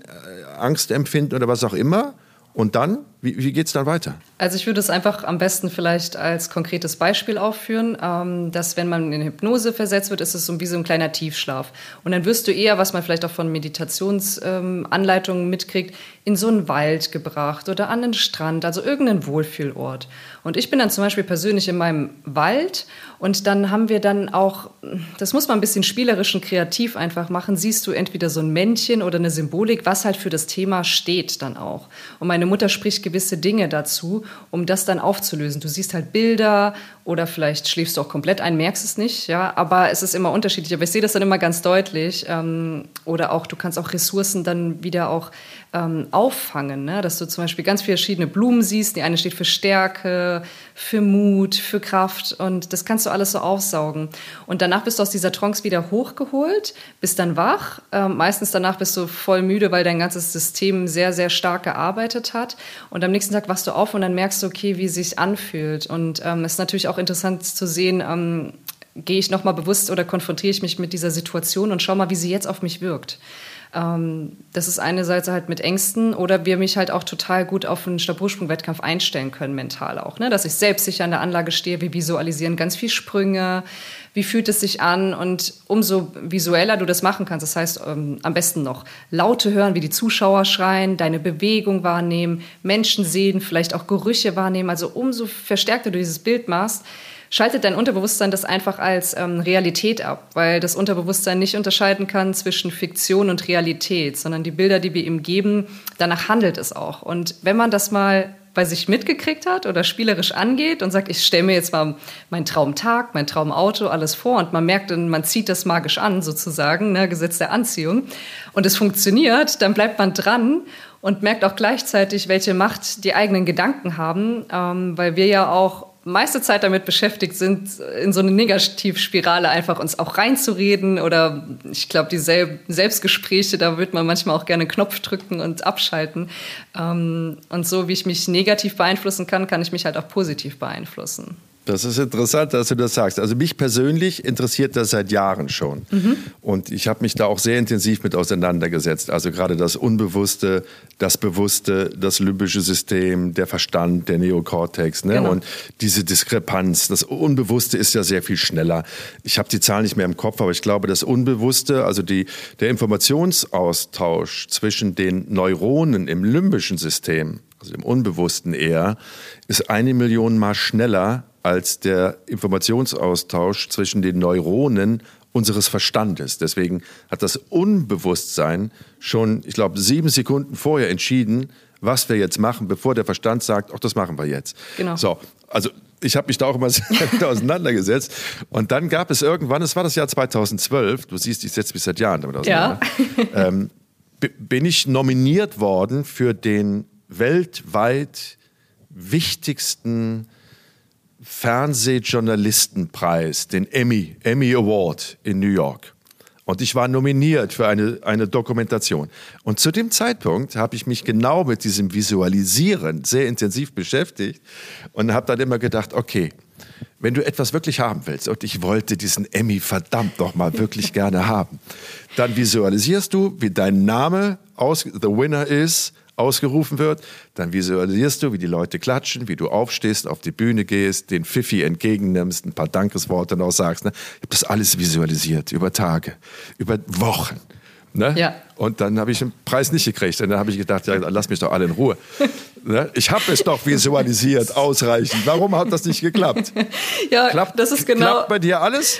Angst empfinden oder was auch immer. Und dann, wie, wie geht es dann weiter? Also ich würde es einfach am besten vielleicht als konkretes Beispiel aufführen, ähm, dass wenn man in Hypnose versetzt wird, ist es so wie so ein kleiner Tiefschlaf. Und dann wirst du eher, was man vielleicht auch von Meditationsanleitungen ähm, mitkriegt, in so einen Wald gebracht oder an den Strand, also irgendeinen Wohlfühlort. Und ich bin dann zum Beispiel persönlich in meinem Wald und dann haben wir dann auch, das muss man ein bisschen spielerisch und kreativ einfach machen, siehst du entweder so ein Männchen oder eine Symbolik, was halt für das Thema steht dann auch. Und meine Mutter spricht gewisse Dinge dazu, um das dann aufzulösen. Du siehst halt Bilder oder vielleicht schläfst du auch komplett ein, merkst es nicht, ja, aber es ist immer unterschiedlich. Aber ich sehe das dann immer ganz deutlich. Ähm, oder auch, du kannst auch Ressourcen dann wieder auch ähm, auffangen, ne? dass du zum Beispiel ganz viele verschiedene Blumen siehst. Die eine steht für Stärke, für Mut, für Kraft und das kannst du alles so aufsaugen. Und danach bist du aus dieser Trance wieder hochgeholt, bist dann wach. Ähm, meistens danach bist du voll müde, weil dein ganzes System sehr, sehr stark gearbeitet hat. Und am nächsten Tag wachst du auf und dann merkst du, okay, wie es sich anfühlt. Und ähm, es ist natürlich auch interessant zu sehen, ähm, gehe ich nochmal bewusst oder konfrontiere ich mich mit dieser Situation und schau mal, wie sie jetzt auf mich wirkt. Ähm, das ist eine Seite halt mit Ängsten oder wir mich halt auch total gut auf einen Stabhochsprung-Wettkampf einstellen können, mental auch. Ne? Dass ich selbstsicher an der Anlage stehe, wir visualisieren ganz viel Sprünge, wie fühlt es sich an und umso visueller du das machen kannst, das heißt ähm, am besten noch Laute hören, wie die Zuschauer schreien, deine Bewegung wahrnehmen, Menschen sehen, vielleicht auch Gerüche wahrnehmen, also umso verstärkter du dieses Bild machst, schaltet dein Unterbewusstsein das einfach als ähm, Realität ab, weil das Unterbewusstsein nicht unterscheiden kann zwischen Fiktion und Realität, sondern die Bilder, die wir ihm geben, danach handelt es auch. Und wenn man das mal bei sich mitgekriegt hat oder spielerisch angeht und sagt, ich stelle mir jetzt mal meinen Traumtag, mein Traumauto, alles vor und man merkt, man zieht das magisch an sozusagen, ne, Gesetz der Anziehung und es funktioniert, dann bleibt man dran und merkt auch gleichzeitig, welche Macht die eigenen Gedanken haben, ähm, weil wir ja auch meiste Zeit damit beschäftigt sind, in so eine Negativspirale einfach uns auch reinzureden oder ich glaube, die Sel Selbstgespräche, da wird man manchmal auch gerne Knopf drücken und abschalten. Ähm, und so wie ich mich negativ beeinflussen kann, kann ich mich halt auch positiv beeinflussen. Das ist interessant, dass du das sagst. Also mich persönlich interessiert das seit Jahren schon. Mhm. Und ich habe mich da auch sehr intensiv mit auseinandergesetzt. Also gerade das Unbewusste, das Bewusste, das limbische System, der Verstand, der Neokortex. Ne? Genau. Und diese Diskrepanz. Das Unbewusste ist ja sehr viel schneller. Ich habe die Zahl nicht mehr im Kopf, aber ich glaube, das Unbewusste, also die, der Informationsaustausch zwischen den Neuronen im limbischen System, also dem Unbewussten eher, ist eine Million Mal schneller als der Informationsaustausch zwischen den Neuronen unseres Verstandes. Deswegen hat das Unbewusstsein schon, ich glaube, sieben Sekunden vorher entschieden, was wir jetzt machen, bevor der Verstand sagt, ach, das machen wir jetzt. Genau. So, also ich habe mich da auch immer *laughs* sehr auseinandergesetzt. Und dann gab es irgendwann, es war das Jahr 2012, du siehst, ich setze mich seit Jahren damit auseinander, ja. ähm, bin ich nominiert worden für den weltweit wichtigsten Fernsehjournalistenpreis, den Emmy, Emmy Award in New York. Und ich war nominiert für eine, eine Dokumentation. Und zu dem Zeitpunkt habe ich mich genau mit diesem Visualisieren sehr intensiv beschäftigt und habe dann immer gedacht, okay, wenn du etwas wirklich haben willst, und ich wollte diesen Emmy verdammt noch mal wirklich *laughs* gerne haben, dann visualisierst du, wie dein Name aus The Winner ist ausgerufen wird, dann visualisierst du, wie die Leute klatschen, wie du aufstehst, auf die Bühne gehst, den Pfiffi entgegennimmst, ein paar Dankesworte noch sagst. Ne? Ich habe das alles visualisiert, über Tage, über Wochen. Ne? Ja. Und dann habe ich den Preis nicht gekriegt. Und dann habe ich gedacht, ja, lass mich doch alle in Ruhe. ne? Ich habe es doch visualisiert, ausreichend. Warum hat das nicht geklappt? ja, klappt, das ist genau. Klappt bei dir alles?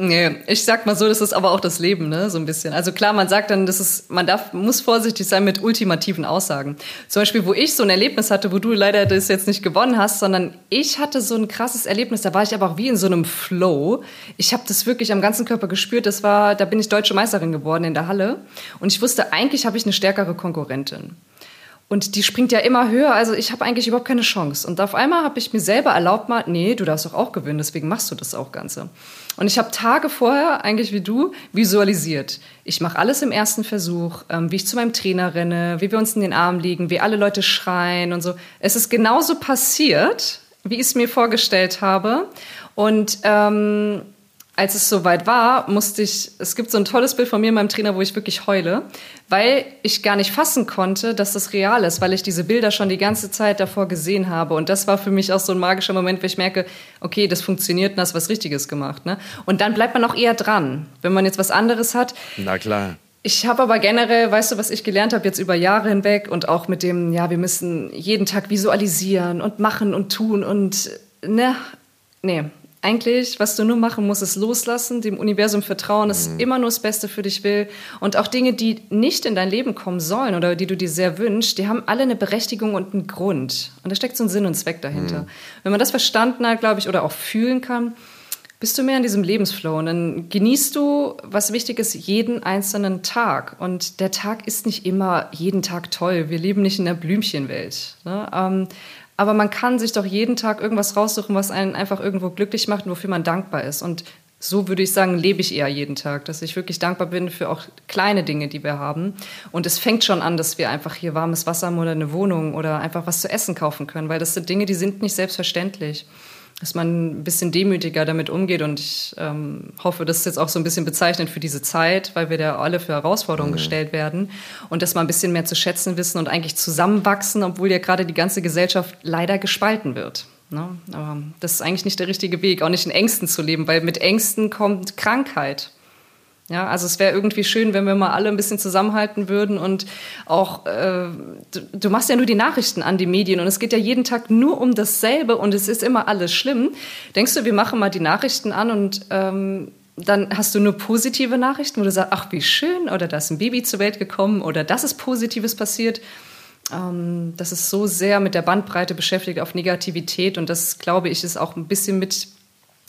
Nee, ich sag mal so, das ist aber auch das Leben, ne, so ein bisschen. Also klar, man sagt dann, das ist, man darf, muss vorsichtig sein mit ultimativen Aussagen. Zum Beispiel, wo ich so ein Erlebnis hatte, wo du leider das jetzt nicht gewonnen hast, sondern ich hatte so ein krasses Erlebnis, da war ich aber auch wie in so einem Flow. Ich habe das wirklich am ganzen Körper gespürt. Das war, da bin ich deutsche Meisterin geworden in der Halle. Und ich wusste, eigentlich habe ich eine stärkere Konkurrentin. Und die springt ja immer höher, also ich habe eigentlich überhaupt keine Chance. Und auf einmal habe ich mir selber erlaubt mal, nee, du darfst doch auch gewinnen, deswegen machst du das auch Ganze. Und ich habe Tage vorher, eigentlich wie du, visualisiert. Ich mache alles im ersten Versuch, ähm, wie ich zu meinem Trainer renne, wie wir uns in den Arm liegen, wie alle Leute schreien und so. Es ist genauso passiert, wie ich es mir vorgestellt habe. Und ähm, als es soweit war, musste ich, es gibt so ein tolles Bild von mir in meinem Trainer, wo ich wirklich heule, weil ich gar nicht fassen konnte, dass das real ist, weil ich diese Bilder schon die ganze Zeit davor gesehen habe. Und das war für mich auch so ein magischer Moment, wo ich merke, okay, das funktioniert und hast was Richtiges gemacht. Ne? Und dann bleibt man auch eher dran, wenn man jetzt was anderes hat. Na klar. Ich habe aber generell, weißt du, was ich gelernt habe jetzt über Jahre hinweg und auch mit dem, ja, wir müssen jeden Tag visualisieren und machen und tun und ne, nee, eigentlich, was du nur machen musst, ist loslassen, dem Universum vertrauen, dass mhm. immer nur das Beste für dich will. Und auch Dinge, die nicht in dein Leben kommen sollen oder die du dir sehr wünschst, die haben alle eine Berechtigung und einen Grund. Und da steckt so ein Sinn und Zweck dahinter. Mhm. Wenn man das verstanden hat, glaube ich, oder auch fühlen kann, bist du mehr in diesem Lebensflow und dann genießt du, was wichtig ist, jeden einzelnen Tag. Und der Tag ist nicht immer jeden Tag toll. Wir leben nicht in der Blümchenwelt. Ne? Aber man kann sich doch jeden Tag irgendwas raussuchen, was einen einfach irgendwo glücklich macht und wofür man dankbar ist. Und so würde ich sagen, lebe ich eher jeden Tag, dass ich wirklich dankbar bin für auch kleine Dinge, die wir haben. Und es fängt schon an, dass wir einfach hier warmes Wasser haben oder eine Wohnung oder einfach was zu essen kaufen können, weil das sind Dinge, die sind nicht selbstverständlich dass man ein bisschen demütiger damit umgeht. Und ich ähm, hoffe, das ist jetzt auch so ein bisschen bezeichnend für diese Zeit, weil wir da alle für Herausforderungen mhm. gestellt werden. Und dass man ein bisschen mehr zu schätzen wissen und eigentlich zusammenwachsen, obwohl ja gerade die ganze Gesellschaft leider gespalten wird. Ne? Aber das ist eigentlich nicht der richtige Weg, auch nicht in Ängsten zu leben, weil mit Ängsten kommt Krankheit. Ja, also es wäre irgendwie schön, wenn wir mal alle ein bisschen zusammenhalten würden und auch, äh, du, du, machst ja nur die Nachrichten an die Medien und es geht ja jeden Tag nur um dasselbe und es ist immer alles schlimm. Denkst du, wir machen mal die Nachrichten an und ähm, dann hast du nur positive Nachrichten, wo du sagst, ach wie schön oder da ist ein Baby zur Welt gekommen oder das ist Positives passiert. Ähm, das ist so sehr mit der Bandbreite beschäftigt auf Negativität und das, glaube ich, ist auch ein bisschen mit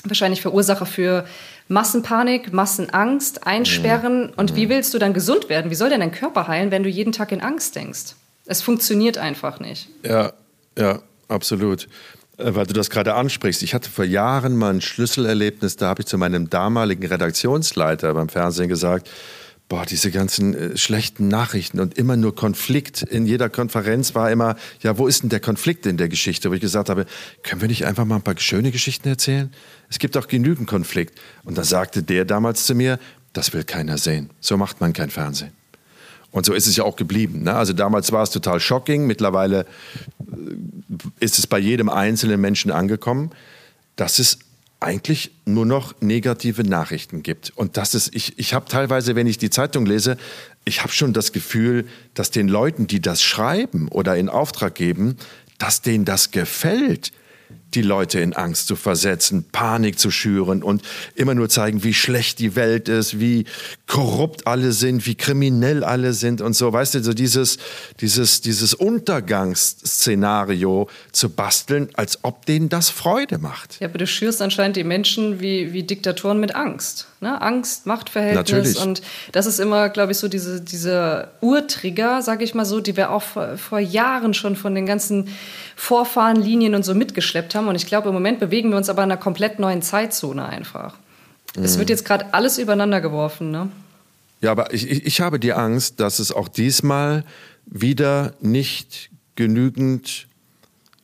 wahrscheinlich Verursacher für Massenpanik, Massenangst, Einsperren. Mhm. Und wie mhm. willst du dann gesund werden? Wie soll denn dein Körper heilen, wenn du jeden Tag in Angst denkst? Es funktioniert einfach nicht. Ja, ja, absolut. Äh, weil du das gerade ansprichst. Ich hatte vor Jahren mal ein Schlüsselerlebnis, da habe ich zu meinem damaligen Redaktionsleiter beim Fernsehen gesagt, boah, diese ganzen äh, schlechten Nachrichten und immer nur Konflikt. In jeder Konferenz war immer, ja, wo ist denn der Konflikt in der Geschichte? Wo ich gesagt habe, können wir nicht einfach mal ein paar schöne Geschichten erzählen? Es gibt auch genügend Konflikt. Und da sagte der damals zu mir, das will keiner sehen. So macht man kein Fernsehen. Und so ist es ja auch geblieben. Ne? Also damals war es total shocking. Mittlerweile äh, ist es bei jedem einzelnen Menschen angekommen, dass es eigentlich nur noch negative Nachrichten gibt. Und das ist, ich, ich habe teilweise, wenn ich die Zeitung lese, ich habe schon das Gefühl, dass den Leuten, die das schreiben oder in Auftrag geben, dass denen das gefällt die Leute in Angst zu versetzen, Panik zu schüren und immer nur zeigen, wie schlecht die Welt ist, wie korrupt alle sind, wie kriminell alle sind und so. Weißt du, so dieses, dieses, dieses Untergangsszenario zu basteln, als ob denen das Freude macht. Ja, aber du schürst anscheinend die Menschen wie, wie Diktatoren mit Angst. Ne? Angst, Machtverhältnis. Natürlich. Und das ist immer, glaube ich, so diese, diese Urtrigger, sage ich mal so, die wir auch vor, vor Jahren schon von den ganzen Vorfahrenlinien und so mitgeschleppt haben. Und ich glaube, im Moment bewegen wir uns aber in einer komplett neuen Zeitzone einfach. Mhm. Es wird jetzt gerade alles übereinander geworfen. Ne? Ja, aber ich, ich habe die Angst, dass es auch diesmal wieder nicht genügend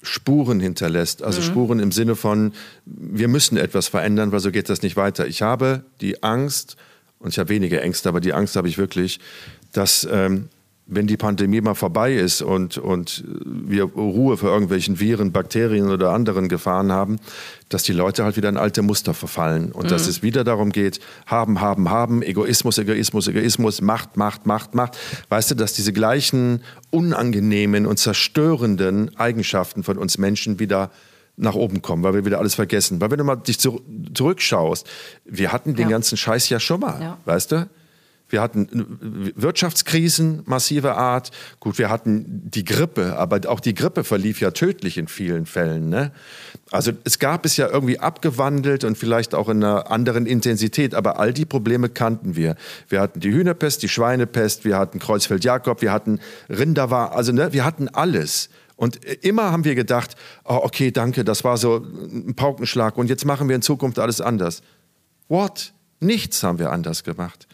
Spuren hinterlässt. Also mhm. Spuren im Sinne von, wir müssen etwas verändern, weil so geht das nicht weiter. Ich habe die Angst, und ich habe weniger Ängste, aber die Angst habe ich wirklich, dass ähm, wenn die Pandemie mal vorbei ist und, und wir Ruhe für irgendwelchen Viren, Bakterien oder anderen Gefahren haben, dass die Leute halt wieder in alte Muster verfallen und mhm. dass es wieder darum geht, haben, haben, haben, Egoismus, Egoismus, Egoismus, Macht, Macht, Macht, Macht. Weißt du, dass diese gleichen unangenehmen und zerstörenden Eigenschaften von uns Menschen wieder nach oben kommen, weil wir wieder alles vergessen. Weil wenn du mal dich zu, zurückschaust, wir hatten den ja. ganzen Scheiß ja schon mal, ja. weißt du? Wir hatten Wirtschaftskrisen massiver Art. Gut, wir hatten die Grippe, aber auch die Grippe verlief ja tödlich in vielen Fällen. Ne? Also es gab es ja irgendwie abgewandelt und vielleicht auch in einer anderen Intensität, aber all die Probleme kannten wir. Wir hatten die Hühnerpest, die Schweinepest, wir hatten Kreuzfeld-Jakob, wir hatten Rinderwar, also ne, wir hatten alles. Und immer haben wir gedacht, oh, okay, danke, das war so ein Paukenschlag und jetzt machen wir in Zukunft alles anders. What? Nichts haben wir anders gemacht.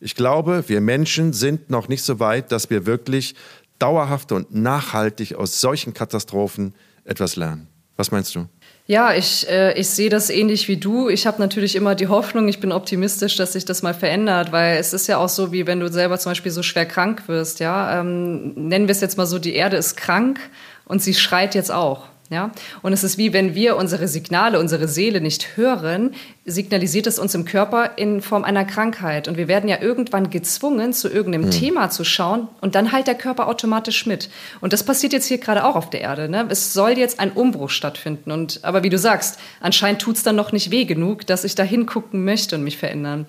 Ich glaube, wir Menschen sind noch nicht so weit, dass wir wirklich dauerhaft und nachhaltig aus solchen Katastrophen etwas lernen. Was meinst du? Ja, ich, äh, ich sehe das ähnlich wie du. Ich habe natürlich immer die Hoffnung, ich bin optimistisch, dass sich das mal verändert, weil es ist ja auch so, wie wenn du selber zum Beispiel so schwer krank wirst. Ja, ähm, nennen wir es jetzt mal so: Die Erde ist krank und sie schreit jetzt auch. Ja? Und es ist wie wenn wir unsere Signale, unsere Seele nicht hören, signalisiert es uns im Körper in Form einer Krankheit. Und wir werden ja irgendwann gezwungen, zu irgendeinem mhm. Thema zu schauen und dann halt der Körper automatisch mit. Und das passiert jetzt hier gerade auch auf der Erde. Ne? Es soll jetzt ein Umbruch stattfinden. Und, aber wie du sagst, anscheinend tut es dann noch nicht weh genug, dass ich da hingucken möchte und mich verändern.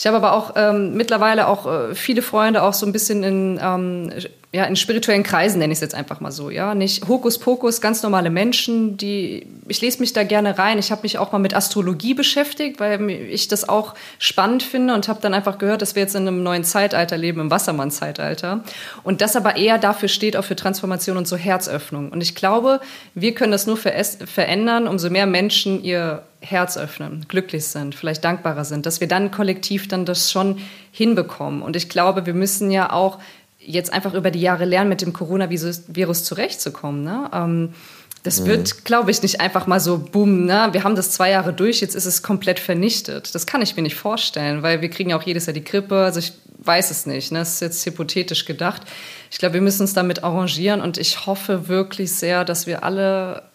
Ich habe aber auch ähm, mittlerweile auch äh, viele Freunde auch so ein bisschen in ähm, ja, in spirituellen Kreisen nenne ich es jetzt einfach mal so, ja, nicht Hokuspokus, ganz normale Menschen, die ich lese mich da gerne rein. Ich habe mich auch mal mit Astrologie beschäftigt, weil ich das auch spannend finde und habe dann einfach gehört, dass wir jetzt in einem neuen Zeitalter leben, im Wassermann-Zeitalter und das aber eher dafür steht auch für Transformation und so Herzöffnung. Und ich glaube, wir können das nur verändern, umso mehr Menschen ihr Herz öffnen, glücklich sind, vielleicht dankbarer sind, dass wir dann kollektiv dann das schon hinbekommen. Und ich glaube, wir müssen ja auch jetzt einfach über die Jahre lernen, mit dem Coronavirus zurechtzukommen. Ne? Ähm, das mhm. wird, glaube ich, nicht einfach mal so, boom, ne? wir haben das zwei Jahre durch, jetzt ist es komplett vernichtet. Das kann ich mir nicht vorstellen, weil wir kriegen ja auch jedes Jahr die Grippe. Also ich weiß es nicht, ne? das ist jetzt hypothetisch gedacht. Ich glaube, wir müssen uns damit arrangieren und ich hoffe wirklich sehr, dass wir alle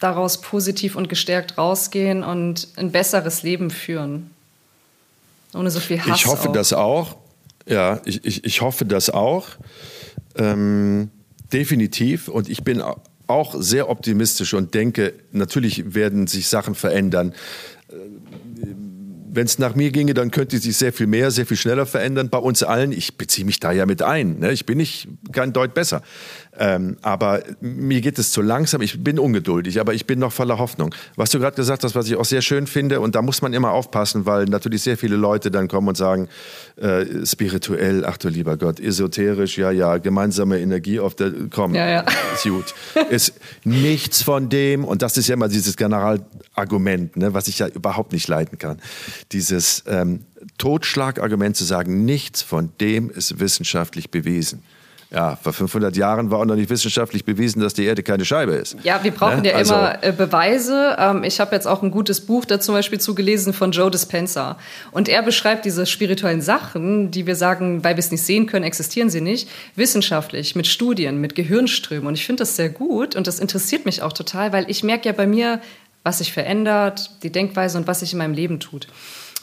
daraus positiv und gestärkt rausgehen und ein besseres Leben führen. Ohne so viel Hass. Ich hoffe auch. das auch. Ja, ich, ich, ich hoffe das auch. Ähm, definitiv. Und ich bin auch sehr optimistisch und denke, natürlich werden sich Sachen verändern. Wenn es nach mir ginge, dann könnte sich sehr viel mehr, sehr viel schneller verändern. Bei uns allen, ich beziehe mich da ja mit ein. Ne? Ich bin nicht kein Deut besser. Ähm, aber mir geht es zu langsam. Ich bin ungeduldig, aber ich bin noch voller Hoffnung. Was du gerade gesagt hast, was ich auch sehr schön finde, und da muss man immer aufpassen, weil natürlich sehr viele Leute dann kommen und sagen, äh, spirituell, ach du lieber Gott, esoterisch, ja, ja, gemeinsame Energie auf der, komm, ja, ja. ist gut. ist nichts von dem, und das ist ja immer dieses Generalargument, ne, was ich ja überhaupt nicht leiten kann. Dieses ähm, Totschlagargument zu sagen, nichts von dem ist wissenschaftlich bewiesen ja, vor 500 Jahren war auch noch nicht wissenschaftlich bewiesen, dass die Erde keine Scheibe ist. Ja, wir brauchen ne? ja also, immer äh, Beweise. Ähm, ich habe jetzt auch ein gutes Buch da zum Beispiel zugelesen von Joe Dispenza. Und er beschreibt diese spirituellen Sachen, die wir sagen, weil wir es nicht sehen können, existieren sie nicht, wissenschaftlich, mit Studien, mit Gehirnströmen. Und ich finde das sehr gut und das interessiert mich auch total, weil ich merke ja bei mir, was sich verändert, die Denkweise und was sich in meinem Leben tut.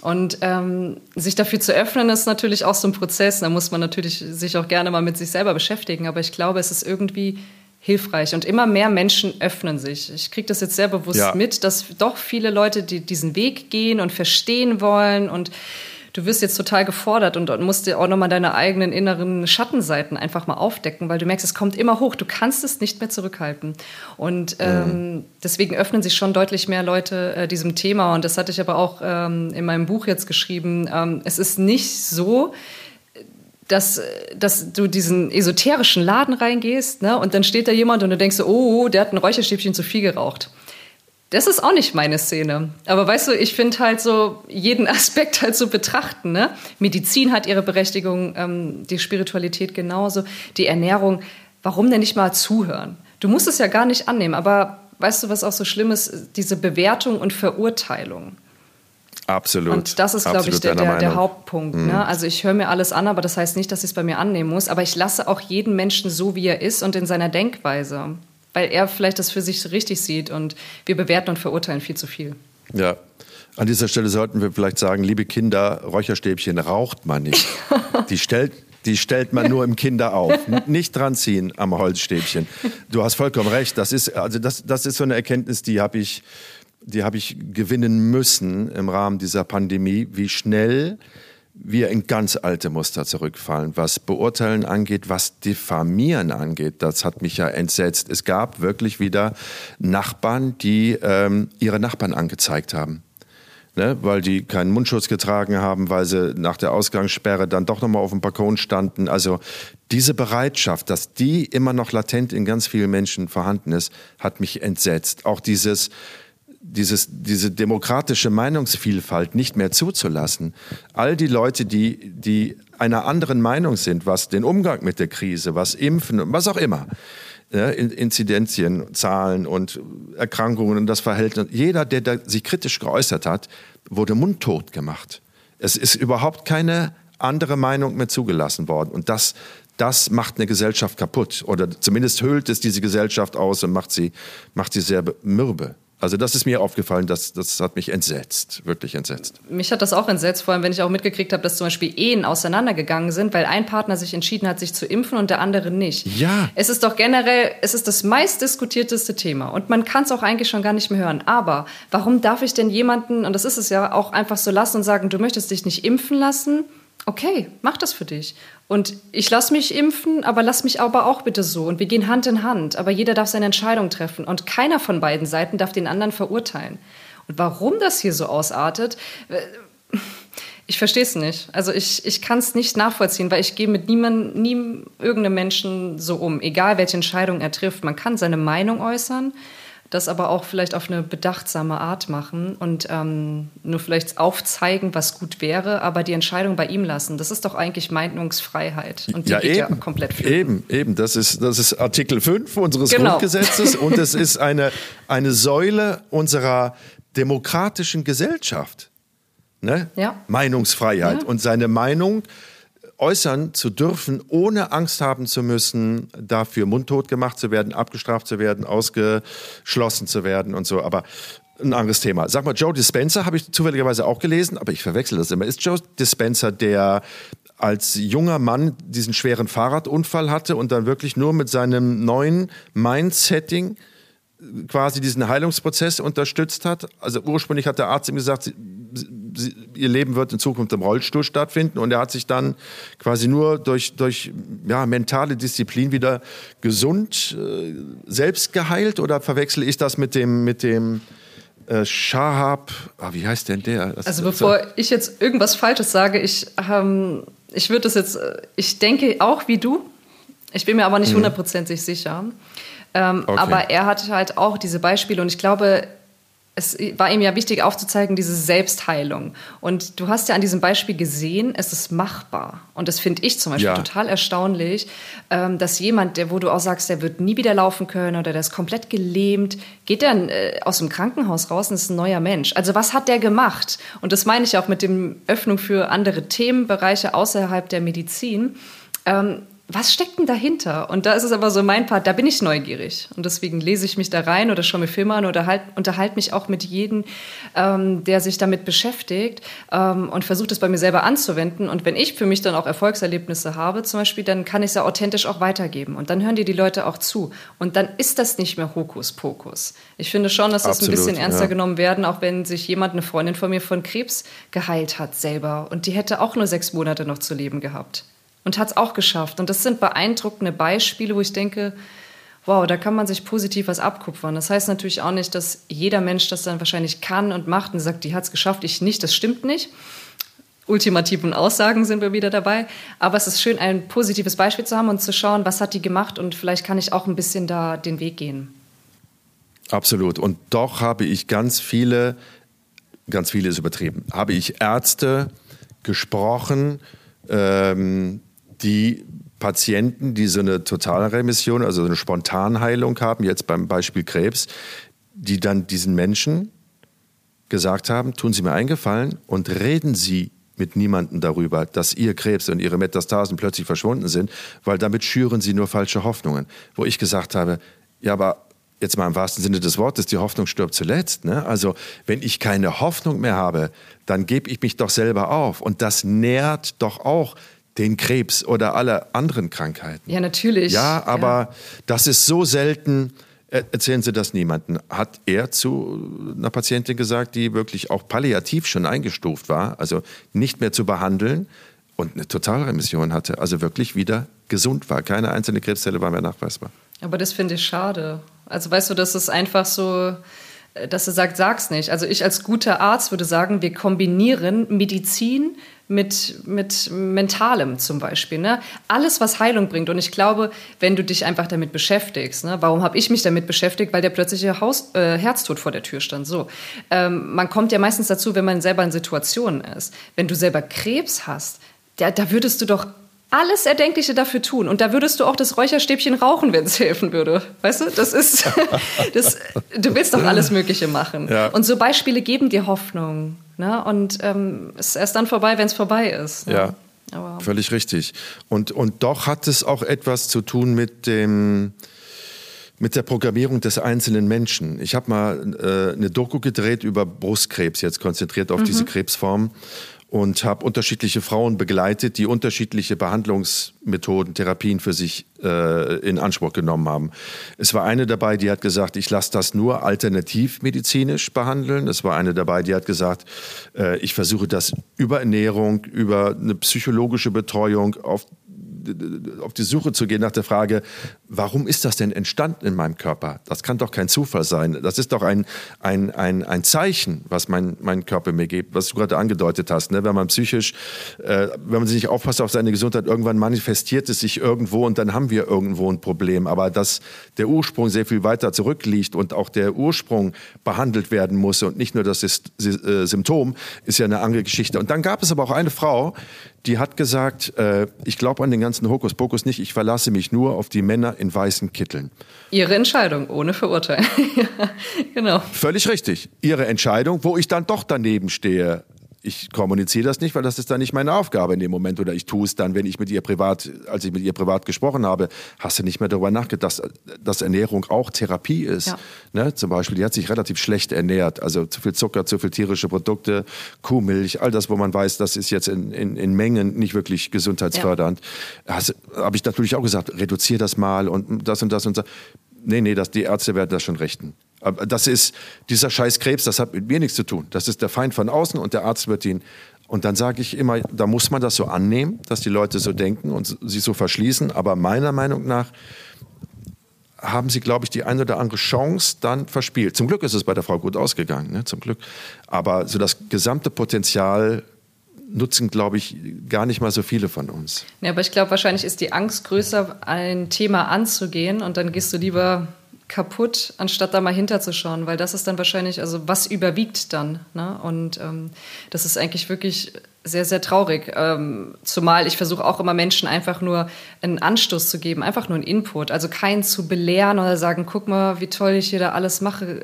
Und ähm, sich dafür zu öffnen, ist natürlich auch so ein Prozess. Da muss man natürlich sich auch gerne mal mit sich selber beschäftigen. Aber ich glaube, es ist irgendwie hilfreich. Und immer mehr Menschen öffnen sich. Ich kriege das jetzt sehr bewusst ja. mit, dass doch viele Leute, die diesen Weg gehen und verstehen wollen und du wirst jetzt total gefordert und, musst dir auch nochmal deine eigenen inneren Schattenseiten einfach mal aufdecken, weil du merkst, es kommt immer hoch. Du kannst es nicht mehr zurückhalten. Und ähm, mhm. deswegen öffnen sich schon deutlich mehr Leute äh, diesem Thema. Und das hatte ich aber auch ähm, in meinem Buch jetzt geschrieben. Ähm, es ist nicht so, dass, dass du diesen esoterischen Laden reingehst ne, und dann steht da jemand und du denkst, oh, der hat ein Räucherstäbchen zu viel geraucht. Das ist auch nicht meine Szene. Aber weißt du, ich finde halt so jeden *laughs* Aspekt halt so betrachten. Ne? Medizin hat ihre Berechtigung, ähm, die Spiritualität genauso, die Ernährung. Warum denn nicht mal zuhören? Du musst es ja gar nicht annehmen, aber weißt du, was auch so schlimm ist? Diese Bewertung und Verurteilung. Absolut. Und das ist, glaube ich, der, der, der Hauptpunkt. Mhm. Ne? Also ich höre mir alles an, aber das heißt nicht, dass ich es bei mir annehmen muss. Aber ich lasse auch jeden Menschen so, wie er ist und in seiner Denkweise weil er vielleicht das für sich richtig sieht und wir bewerten und verurteilen viel zu viel. Ja. An dieser Stelle sollten wir vielleicht sagen, liebe Kinder, Räucherstäbchen raucht man nicht. *laughs* Die stellt, die stellt man nur im Kinder auf. *laughs* Nicht dran ziehen am Holzstäbchen. Du hast vollkommen recht. Das ist, also das, das ist so eine Erkenntnis, die habe ich, die habe ich gewinnen müssen im Rahmen dieser Pandemie, wie schnell wir in ganz alte Muster zurückfallen, was Beurteilen angeht, was Diffamieren angeht. Das hat mich ja entsetzt. Es gab wirklich wieder Nachbarn, die ähm, ihre Nachbarn angezeigt haben. Ne, weil die keinen Mundschutz getragen haben, weil sie nach der Ausgangssperre dann doch nochmal auf dem Balkon standen. Also diese Bereitschaft, dass die immer noch latent in ganz vielen Menschen vorhanden ist, hat mich entsetzt. Auch dieses, dieses, diese demokratische Meinungsvielfalt nicht mehr zuzulassen. All die Leute, die, die einer anderen Meinung sind, was den Umgang mit der Krise, was Impfen, was auch immer, ja, Inzidenzien, Zahlen und Erkrankungen und das Verhältnis. Jeder, der da sich kritisch geäußert hat, wurde mundtot gemacht. Es ist überhaupt keine andere Meinung mehr zugelassen worden. Und das, das macht eine Gesellschaft kaputt. Oder zumindest höhlt es diese Gesellschaft aus und macht sie, macht sie sehr mürbe. Also das ist mir aufgefallen, das, das hat mich entsetzt, wirklich entsetzt. Mich hat das auch entsetzt, vor allem wenn ich auch mitgekriegt habe, dass zum Beispiel Ehen auseinandergegangen sind, weil ein Partner sich entschieden hat, sich zu impfen und der andere nicht. Ja. Es ist doch generell, es ist das meistdiskutierteste Thema und man kann es auch eigentlich schon gar nicht mehr hören. Aber warum darf ich denn jemanden, und das ist es ja, auch einfach so lassen und sagen, du möchtest dich nicht impfen lassen? okay, mach das für dich. Und ich lasse mich impfen, aber lass mich aber auch bitte so. Und wir gehen Hand in Hand. Aber jeder darf seine Entscheidung treffen. Und keiner von beiden Seiten darf den anderen verurteilen. Und warum das hier so ausartet, äh, ich verstehe es nicht. Also ich, ich kann es nicht nachvollziehen, weil ich gehe mit niemandem, nie irgendeinem Menschen so um, egal welche Entscheidung er trifft. Man kann seine Meinung äußern das aber auch vielleicht auf eine bedachtsame Art machen und ähm, nur vielleicht aufzeigen, was gut wäre, aber die Entscheidung bei ihm lassen. Das ist doch eigentlich Meinungsfreiheit. Und die ja, geht eben, ja komplett flöten. Eben, eben. Das ist, das ist Artikel 5 unseres genau. Grundgesetzes *laughs* und es ist eine, eine Säule unserer demokratischen Gesellschaft. Ne? Ja. Meinungsfreiheit. Ja. Und seine Meinung äußern zu dürfen, ohne Angst haben zu müssen, dafür mundtot gemacht zu werden, abgestraft zu werden, ausgeschlossen zu werden und so. Aber ein anderes Thema. Sag mal, Joe Dispenza habe ich zufälligerweise auch gelesen, aber ich verwechsel das immer. Ist Joe Dispenza der als junger Mann diesen schweren Fahrradunfall hatte und dann wirklich nur mit seinem neuen Mindsetting quasi diesen Heilungsprozess unterstützt hat? Also ursprünglich hat der Arzt ihm gesagt, ihr Leben wird in Zukunft im Rollstuhl stattfinden. Und er hat sich dann quasi nur durch, durch ja, mentale Disziplin wieder gesund äh, selbst geheilt. Oder verwechsle ich das mit dem, mit dem äh, Shahab, ah, wie heißt denn der? Das also bevor so. ich jetzt irgendwas Falsches sage, ich, ähm, ich würde das jetzt, äh, ich denke auch wie du, ich bin mir aber nicht mhm. hundertprozentig mhm. sicher. Ähm, okay. Aber er hat halt auch diese Beispiele und ich glaube, es war ihm ja wichtig aufzuzeigen, diese Selbstheilung. Und du hast ja an diesem Beispiel gesehen, es ist machbar. Und das finde ich zum Beispiel ja. total erstaunlich, ähm, dass jemand, der, wo du auch sagst, der wird nie wieder laufen können oder der ist komplett gelähmt, geht dann äh, aus dem Krankenhaus raus und ist ein neuer Mensch. Also was hat der gemacht? Und das meine ich auch mit dem Öffnung für andere Themenbereiche außerhalb der Medizin. Ähm, was steckt denn dahinter? Und da ist es aber so mein Part, da bin ich neugierig. Und deswegen lese ich mich da rein oder schaue mir Filme an oder halt, unterhalte mich auch mit jedem, ähm, der sich damit beschäftigt ähm, und versucht es bei mir selber anzuwenden. Und wenn ich für mich dann auch Erfolgserlebnisse habe, zum Beispiel, dann kann ich es ja authentisch auch weitergeben. Und dann hören dir die Leute auch zu. Und dann ist das nicht mehr Hokuspokus. Ich finde schon, dass das Absolut, ein bisschen ernster ja. genommen werden, auch wenn sich jemand, eine Freundin von mir von Krebs geheilt hat selber. Und die hätte auch nur sechs Monate noch zu leben gehabt und hat es auch geschafft. Und das sind beeindruckende Beispiele, wo ich denke, wow, da kann man sich positiv was abkupfern. Das heißt natürlich auch nicht, dass jeder Mensch das dann wahrscheinlich kann und macht und sagt, die hat es geschafft, ich nicht. Das stimmt nicht. Ultimativen Aussagen sind wir wieder dabei. Aber es ist schön, ein positives Beispiel zu haben und zu schauen, was hat die gemacht und vielleicht kann ich auch ein bisschen da den Weg gehen. Absolut. Und doch habe ich ganz viele, ganz viele ist übertrieben, habe ich Ärzte gesprochen, ähm, die Patienten, die so eine Totalremission, also eine Spontanheilung haben, jetzt beim Beispiel Krebs, die dann diesen Menschen gesagt haben, tun Sie mir eingefallen und reden Sie mit niemandem darüber, dass Ihr Krebs und Ihre Metastasen plötzlich verschwunden sind, weil damit schüren Sie nur falsche Hoffnungen. Wo ich gesagt habe, ja, aber jetzt mal im wahrsten Sinne des Wortes, die Hoffnung stirbt zuletzt. Ne? Also wenn ich keine Hoffnung mehr habe, dann gebe ich mich doch selber auf. Und das nährt doch auch den Krebs oder alle anderen Krankheiten. Ja, natürlich. Ja, aber ja. das ist so selten. Erzählen Sie das niemandem. Hat er zu einer Patientin gesagt, die wirklich auch palliativ schon eingestuft war, also nicht mehr zu behandeln und eine Totalremission hatte, also wirklich wieder gesund war. Keine einzelne Krebszelle war mehr nachweisbar. Aber das finde ich schade. Also weißt du, das ist einfach so, dass er sagt, sag's nicht. Also ich als guter Arzt würde sagen, wir kombinieren Medizin mit, mit Mentalem zum Beispiel. Ne? Alles, was Heilung bringt. Und ich glaube, wenn du dich einfach damit beschäftigst, ne? warum habe ich mich damit beschäftigt? Weil der plötzliche Haus, äh, Herztod vor der Tür stand. So, ähm, Man kommt ja meistens dazu, wenn man selber in Situationen ist. Wenn du selber Krebs hast, da, da würdest du doch alles Erdenkliche dafür tun. Und da würdest du auch das Räucherstäbchen rauchen, wenn es helfen würde. Weißt du, das ist, *laughs* das, du willst doch alles Mögliche machen. Ja. Und so Beispiele geben dir Hoffnung. Ne? Und ähm, es ist erst dann vorbei, wenn es vorbei ist. Ne? Ja, Aber völlig richtig. Und, und doch hat es auch etwas zu tun mit dem, mit der Programmierung des einzelnen Menschen. Ich habe mal äh, eine Doku gedreht über Brustkrebs, jetzt konzentriert auf mhm. diese Krebsform und habe unterschiedliche Frauen begleitet, die unterschiedliche Behandlungsmethoden, Therapien für sich äh, in Anspruch genommen haben. Es war eine dabei, die hat gesagt, ich lasse das nur alternativmedizinisch behandeln. Es war eine dabei, die hat gesagt, äh, ich versuche das über Ernährung, über eine psychologische Betreuung auf auf die Suche zu gehen nach der Frage, warum ist das denn entstanden in meinem Körper? Das kann doch kein Zufall sein. Das ist doch ein, ein, ein, ein Zeichen, was mein, mein Körper mir gibt, was du gerade angedeutet hast. Ne? Wenn man psychisch, äh, wenn man sich nicht aufpasst auf seine Gesundheit, irgendwann manifestiert es sich irgendwo und dann haben wir irgendwo ein Problem. Aber dass der Ursprung sehr viel weiter zurückliegt und auch der Ursprung behandelt werden muss und nicht nur das äh, Symptom, ist ja eine andere Geschichte. Und dann gab es aber auch eine Frau, die hat gesagt, äh, ich glaube an den ganzen Hokuspokus nicht, ich verlasse mich nur auf die Männer in weißen Kitteln. Ihre Entscheidung, ohne Verurteilen. *laughs* ja, genau. Völlig richtig. Ihre Entscheidung, wo ich dann doch daneben stehe ich kommuniziere das nicht, weil das ist dann nicht meine Aufgabe in dem Moment oder ich tue es dann, wenn ich mit ihr privat, als ich mit ihr privat gesprochen habe, hast du nicht mehr darüber nachgedacht, dass, dass Ernährung auch Therapie ist. Ja. Ne? Zum Beispiel, die hat sich relativ schlecht ernährt, also zu viel Zucker, zu viel tierische Produkte, Kuhmilch, all das, wo man weiß, das ist jetzt in, in, in Mengen nicht wirklich gesundheitsfördernd. Ja. Habe ich natürlich auch gesagt, reduziere das mal und das und das und so. Nee, nee, das, die Ärzte werden das schon richten. Das ist dieser scheiß Krebs, das hat mit mir nichts zu tun. Das ist der Feind von außen und der Arzt wird ihn. Und dann sage ich immer, da muss man das so annehmen, dass die Leute so denken und sich so verschließen. Aber meiner Meinung nach haben sie, glaube ich, die eine oder andere Chance dann verspielt. Zum Glück ist es bei der Frau gut ausgegangen, ne? zum Glück. Aber so das gesamte Potenzial nutzen, glaube ich, gar nicht mal so viele von uns. Ja, aber ich glaube, wahrscheinlich ist die Angst größer, ein Thema anzugehen und dann gehst du lieber kaputt, anstatt da mal hinterzuschauen, weil das ist dann wahrscheinlich, also was überwiegt dann. Ne? Und ähm, das ist eigentlich wirklich sehr, sehr traurig. Ähm, zumal ich versuche auch immer Menschen einfach nur einen Anstoß zu geben, einfach nur einen Input. Also keinen zu belehren oder sagen, guck mal, wie toll ich hier da alles mache,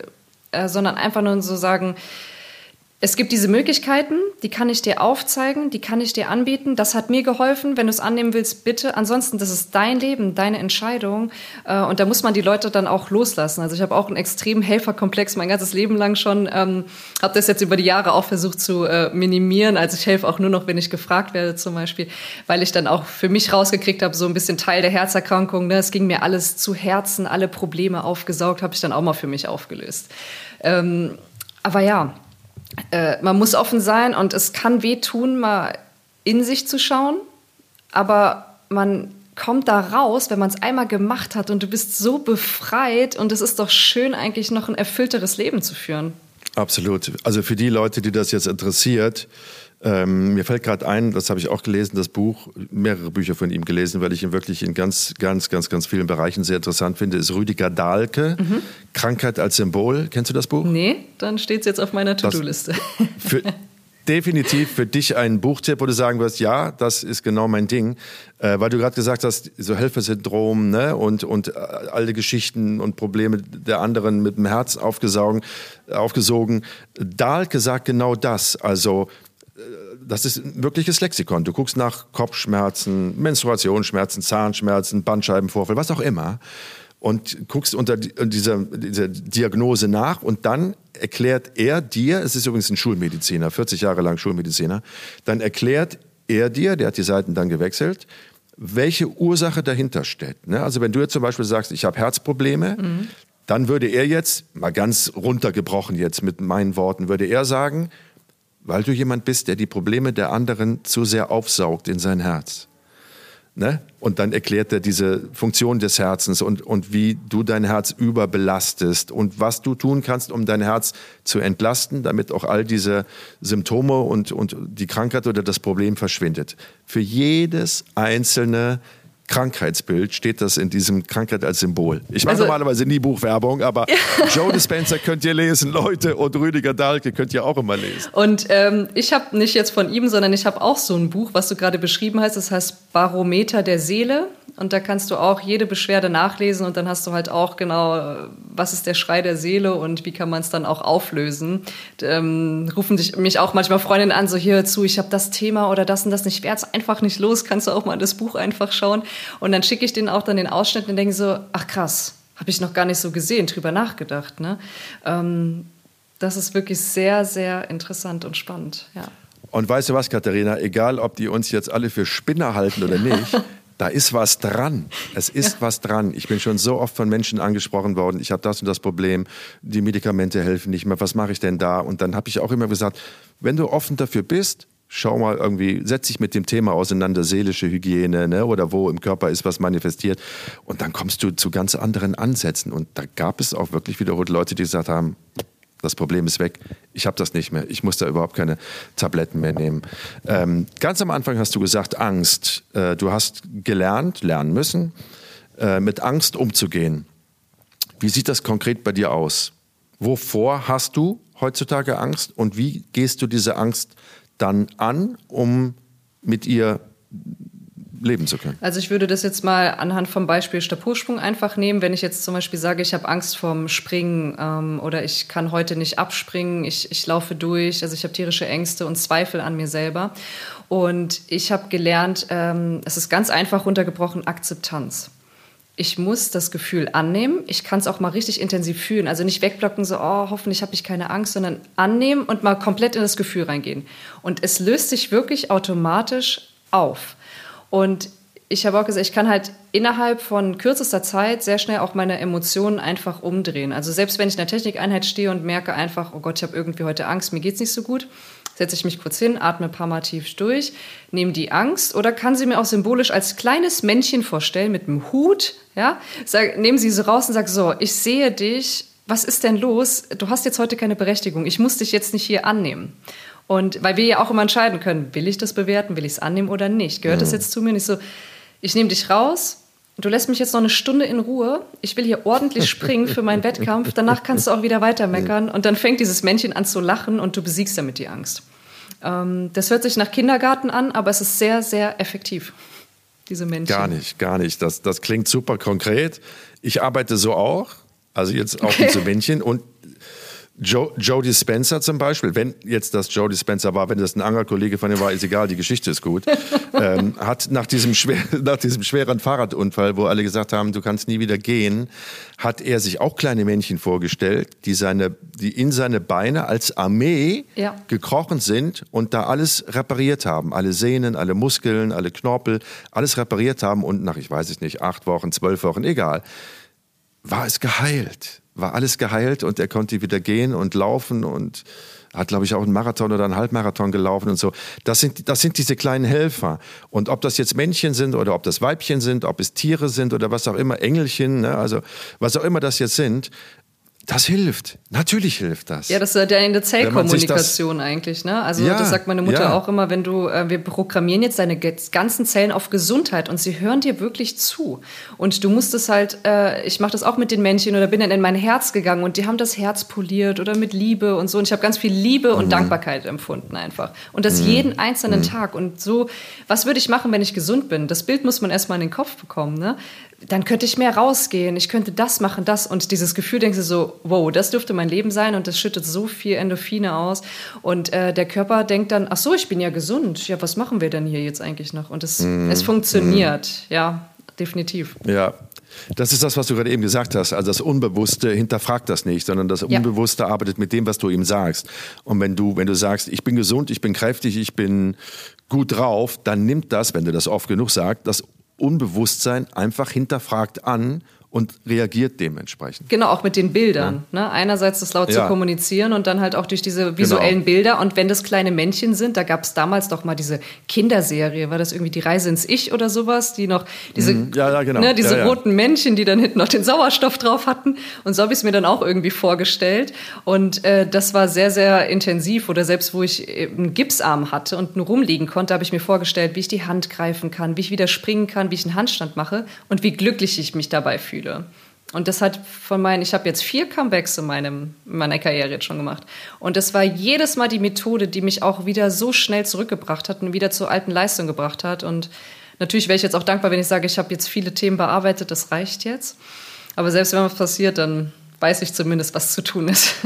äh, sondern einfach nur so sagen, es gibt diese Möglichkeiten, die kann ich dir aufzeigen, die kann ich dir anbieten. Das hat mir geholfen. Wenn du es annehmen willst, bitte. Ansonsten, das ist dein Leben, deine Entscheidung. Äh, und da muss man die Leute dann auch loslassen. Also ich habe auch einen extremen Helferkomplex mein ganzes Leben lang schon. Ähm, habe das jetzt über die Jahre auch versucht zu äh, minimieren. Also ich helfe auch nur noch, wenn ich gefragt werde zum Beispiel, weil ich dann auch für mich rausgekriegt habe, so ein bisschen Teil der Herzerkrankung. Ne? Es ging mir alles zu Herzen, alle Probleme aufgesaugt, habe ich dann auch mal für mich aufgelöst. Ähm, aber ja, äh, man muss offen sein und es kann wehtun, mal in sich zu schauen, aber man kommt da raus, wenn man es einmal gemacht hat und du bist so befreit und es ist doch schön, eigentlich noch ein erfüllteres Leben zu führen. Absolut. Also für die Leute, die das jetzt interessiert, ähm, mir fällt gerade ein, das habe ich auch gelesen, das Buch, mehrere Bücher von ihm gelesen, weil ich ihn wirklich in ganz, ganz, ganz, ganz vielen Bereichen sehr interessant finde, ist Rüdiger Dahlke, mhm. Krankheit als Symbol. Kennst du das Buch? Nee, dann steht es jetzt auf meiner To-Do-Liste. *laughs* *laughs* definitiv für dich ein Buchtipp, wo du sagen wirst, ja, das ist genau mein Ding, äh, weil du gerade gesagt hast, so Helfersyndrom ne? und, und äh, alle Geschichten und Probleme der anderen mit dem Herz aufgesaugen, aufgesogen. Dahlke sagt genau das, also das ist ein wirkliches Lexikon. Du guckst nach Kopfschmerzen, Menstruationsschmerzen, Zahnschmerzen, Bandscheibenvorfall, was auch immer und guckst unter dieser, dieser Diagnose nach und dann erklärt er dir, es ist übrigens ein Schulmediziner, 40 Jahre lang Schulmediziner, dann erklärt er dir, der hat die Seiten dann gewechselt, welche Ursache dahinter steht. Ne? Also wenn du jetzt zum Beispiel sagst, ich habe Herzprobleme, mhm. dann würde er jetzt, mal ganz runtergebrochen jetzt mit meinen Worten, würde er sagen, weil du jemand bist, der die Probleme der anderen zu sehr aufsaugt in sein Herz. Ne? Und dann erklärt er diese Funktion des Herzens und, und wie du dein Herz überbelastest und was du tun kannst, um dein Herz zu entlasten, damit auch all diese Symptome und, und die Krankheit oder das Problem verschwindet. Für jedes einzelne Krankheitsbild steht das in diesem Krankheit als Symbol. Ich mache also, normalerweise nie Buchwerbung, aber *laughs* Joe Dispenza könnt ihr lesen, Leute, und Rüdiger Dahlke könnt ihr auch immer lesen. Und ähm, ich habe nicht jetzt von ihm, sondern ich habe auch so ein Buch, was du gerade beschrieben hast. Das heißt Barometer der Seele. Und da kannst du auch jede Beschwerde nachlesen und dann hast du halt auch genau, was ist der Schrei der Seele und wie kann man es dann auch auflösen. Ähm, rufen dich, mich auch manchmal Freundinnen an, so hier zu, ich habe das Thema oder das und das nicht, werde einfach nicht los, kannst du auch mal das Buch einfach schauen. Und dann schicke ich denen auch dann den Ausschnitt und denke so, ach krass, habe ich noch gar nicht so gesehen, drüber nachgedacht. Ne? Ähm, das ist wirklich sehr, sehr interessant und spannend, ja. Und weißt du was, Katharina, egal ob die uns jetzt alle für Spinner halten oder nicht, *laughs* da ist was dran. Es ist ja. was dran. Ich bin schon so oft von Menschen angesprochen worden, ich habe das und das Problem, die Medikamente helfen nicht mehr, was mache ich denn da? Und dann habe ich auch immer gesagt, wenn du offen dafür bist, schau mal irgendwie, setz dich mit dem Thema auseinander, seelische Hygiene ne, oder wo im Körper ist was manifestiert. Und dann kommst du zu ganz anderen Ansätzen. Und da gab es auch wirklich wiederholt Leute, die gesagt haben, das Problem ist weg. Ich habe das nicht mehr. Ich muss da überhaupt keine Tabletten mehr nehmen. Ähm, ganz am Anfang hast du gesagt, Angst. Äh, du hast gelernt, lernen müssen, äh, mit Angst umzugehen. Wie sieht das konkret bei dir aus? Wovor hast du heutzutage Angst und wie gehst du diese Angst dann an, um mit ihr leben zu können. Also ich würde das jetzt mal anhand vom Beispiel Stabhochsprung einfach nehmen. Wenn ich jetzt zum Beispiel sage, ich habe Angst vorm Springen ähm, oder ich kann heute nicht abspringen, ich, ich laufe durch, also ich habe tierische Ängste und Zweifel an mir selber. Und ich habe gelernt, ähm, es ist ganz einfach runtergebrochen, Akzeptanz ich muss das Gefühl annehmen. Ich kann es auch mal richtig intensiv fühlen. Also nicht wegblocken, so, oh, hoffentlich habe ich keine Angst, sondern annehmen und mal komplett in das Gefühl reingehen. Und es löst sich wirklich automatisch auf. Und ich habe auch gesagt, ich kann halt innerhalb von kürzester Zeit sehr schnell auch meine Emotionen einfach umdrehen. Also selbst wenn ich in der Technikeinheit stehe und merke einfach, oh Gott, ich habe irgendwie heute Angst, mir geht es nicht so gut, setze ich mich kurz hin, atme ein paar Mal tief durch, nehme die Angst oder kann sie mir auch symbolisch als kleines Männchen vorstellen mit einem Hut, ja, sag, nehmen sie so raus und sag so, ich sehe dich, was ist denn los? Du hast jetzt heute keine Berechtigung, ich muss dich jetzt nicht hier annehmen. Und weil wir ja auch immer entscheiden können, will ich das bewerten, will ich es annehmen oder nicht? Gehört mhm. das jetzt zu mir? Nicht so, ich nehme dich raus, du lässt mich jetzt noch eine Stunde in Ruhe, ich will hier ordentlich springen für meinen Wettkampf, danach kannst du auch wieder weiter meckern. Und dann fängt dieses Männchen an zu lachen und du besiegst damit die Angst. Ähm, das hört sich nach Kindergarten an, aber es ist sehr, sehr effektiv, diese Männchen. Gar nicht, gar nicht. Das, das klingt super konkret. Ich arbeite so auch, also jetzt auch mit so Männchen und Joe, Joe Dispenza zum Beispiel, wenn jetzt das Joe Dispenza war, wenn das ein Angerkollege von ihm war, ist egal, die Geschichte ist gut, *laughs* ähm, hat nach diesem, schwer, *laughs* nach diesem schweren Fahrradunfall, wo alle gesagt haben, du kannst nie wieder gehen, hat er sich auch kleine Männchen vorgestellt, die, seine, die in seine Beine als Armee ja. gekrochen sind und da alles repariert haben. Alle Sehnen, alle Muskeln, alle Knorpel, alles repariert haben und nach, ich weiß es nicht, acht Wochen, zwölf Wochen, egal, war es geheilt war alles geheilt und er konnte wieder gehen und laufen und hat, glaube ich, auch einen Marathon oder einen Halbmarathon gelaufen und so. Das sind, das sind diese kleinen Helfer. Und ob das jetzt Männchen sind oder ob das Weibchen sind, ob es Tiere sind oder was auch immer, Engelchen, ne, also was auch immer das jetzt sind, das hilft. Natürlich hilft das. Ja, das ist ja eine Zellkommunikation eigentlich. Ne? Also ja, das sagt meine Mutter ja. auch immer, wenn du, äh, wir programmieren jetzt deine ganzen Zellen auf Gesundheit und sie hören dir wirklich zu. Und du musst es halt, äh, ich mache das auch mit den Männchen oder bin dann in mein Herz gegangen und die haben das Herz poliert oder mit Liebe und so. Und ich habe ganz viel Liebe und mhm. Dankbarkeit empfunden einfach. Und das mhm. jeden einzelnen mhm. Tag. Und so, was würde ich machen, wenn ich gesund bin? Das Bild muss man erstmal in den Kopf bekommen. Ne? Dann könnte ich mehr rausgehen, ich könnte das machen, das. Und dieses Gefühl denkst du so, wow, das dürfte mein Leben sein und das schüttet so viel Endorphine aus. Und äh, der Körper denkt dann, ach so, ich bin ja gesund. Ja, was machen wir denn hier jetzt eigentlich noch? Und es, mm, es funktioniert, mm. ja, definitiv. Ja, das ist das, was du gerade eben gesagt hast. Also das Unbewusste hinterfragt das nicht, sondern das Unbewusste ja. arbeitet mit dem, was du ihm sagst. Und wenn du, wenn du sagst, ich bin gesund, ich bin kräftig, ich bin gut drauf, dann nimmt das, wenn du das oft genug sagst, das Unbewusstsein einfach hinterfragt an und reagiert dementsprechend. Genau, auch mit den Bildern. Ja. Ne? Einerseits das laut ja. zu kommunizieren und dann halt auch durch diese visuellen genau. Bilder. Und wenn das kleine Männchen sind, da gab es damals doch mal diese Kinderserie, war das irgendwie die Reise ins Ich oder sowas, die noch diese, mhm. ja, genau. ne, diese roten Männchen, die dann hinten noch den Sauerstoff drauf hatten. Und so habe ich es mir dann auch irgendwie vorgestellt. Und äh, das war sehr, sehr intensiv. Oder selbst wo ich äh, einen Gipsarm hatte und nur rumliegen konnte, habe ich mir vorgestellt, wie ich die Hand greifen kann, wie ich wieder springen kann, wie ich einen Handstand mache und wie glücklich ich mich dabei fühle fühle. Und das hat von meinen, ich habe jetzt vier Comebacks in, meinem, in meiner Karriere jetzt schon gemacht. Und das war jedes Mal die Methode, die mich auch wieder so schnell zurückgebracht hat und wieder zur alten Leistung gebracht hat. Und natürlich wäre ich jetzt auch dankbar, wenn ich sage, ich habe jetzt viele Themen bearbeitet, das reicht jetzt. Aber selbst wenn was passiert, dann weiß ich zumindest, was zu tun ist. *laughs*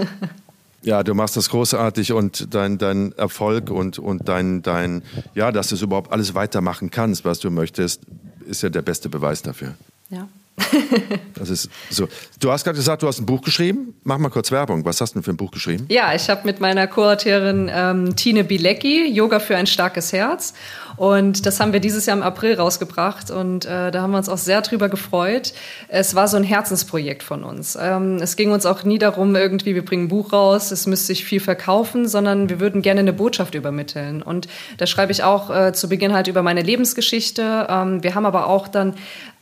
Ja, du machst das großartig und dein, dein Erfolg und, und dein, dein, ja, dass du es überhaupt alles weitermachen kannst, was du möchtest, ist ja der beste Beweis dafür. Ja. *laughs* das ist so. Du hast gerade gesagt, du hast ein Buch geschrieben. Mach mal kurz Werbung. Was hast du denn für ein Buch geschrieben? Ja, ich habe mit meiner Co-Autorin ähm, Tine Bilecki Yoga für ein starkes Herz. Und das haben wir dieses Jahr im April rausgebracht und äh, da haben wir uns auch sehr drüber gefreut. Es war so ein Herzensprojekt von uns. Ähm, es ging uns auch nie darum, irgendwie, wir bringen ein Buch raus, es müsste sich viel verkaufen, sondern wir würden gerne eine Botschaft übermitteln. Und da schreibe ich auch äh, zu Beginn halt über meine Lebensgeschichte. Ähm, wir haben aber auch dann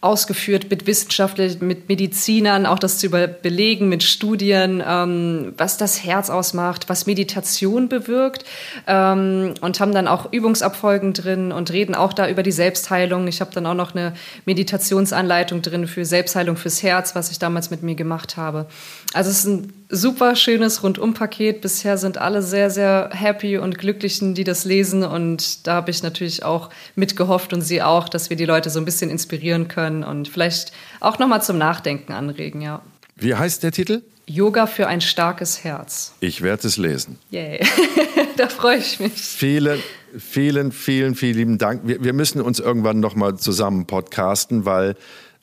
ausgeführt mit Wissenschaftlern, mit Medizinern, auch das zu belegen mit Studien, ähm, was das Herz ausmacht, was Meditation bewirkt ähm, und haben dann auch Übungsabfolgen drin und reden auch da über die Selbstheilung. Ich habe dann auch noch eine Meditationsanleitung drin für Selbstheilung fürs Herz, was ich damals mit mir gemacht habe. Also es ist ein super schönes Rundumpaket. Bisher sind alle sehr, sehr happy und glücklich, die das lesen. Und da habe ich natürlich auch mitgehofft und sie auch, dass wir die Leute so ein bisschen inspirieren können und vielleicht auch nochmal zum Nachdenken anregen, ja. Wie heißt der Titel? Yoga für ein starkes Herz. Ich werde es lesen. Yay. *laughs* da freue ich mich. Vielen, vielen, vielen, vielen lieben Dank. Wir, wir müssen uns irgendwann nochmal zusammen podcasten, weil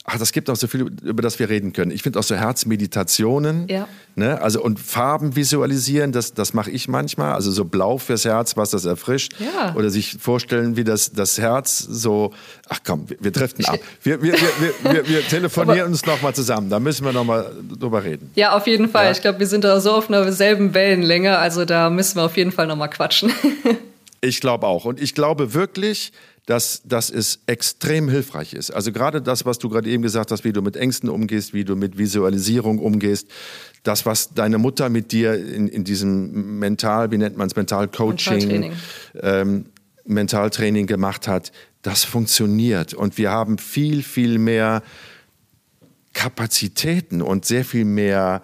ach, das gibt auch so viel, über das wir reden können. Ich finde auch so Herzmeditationen, ja. ne? also und Farben visualisieren, das, das mache ich manchmal. Also so blau fürs Herz, was das erfrischt. Ja. Oder sich vorstellen, wie das, das Herz so, ach komm, wir, wir driften ab. Wir, wir, wir, wir, wir telefonieren uns nochmal zusammen, da müssen wir nochmal drüber reden. Ja, auf jeden Fall. Ja. Ich glaube, wir sind da so auf einer selben Wellenlänge, also da müssen wir auf jeden Fall nochmal quatschen. *laughs* ich glaube auch. Und ich glaube wirklich, dass, dass es extrem hilfreich ist. Also gerade das, was du gerade eben gesagt hast, wie du mit Ängsten umgehst, wie du mit Visualisierung umgehst, das, was deine Mutter mit dir in, in diesem Mental, wie nennt man es, Mental-Coaching, Mentaltraining. Ähm, Mentaltraining gemacht hat, das funktioniert. Und wir haben viel, viel mehr Kapazitäten und sehr viel mehr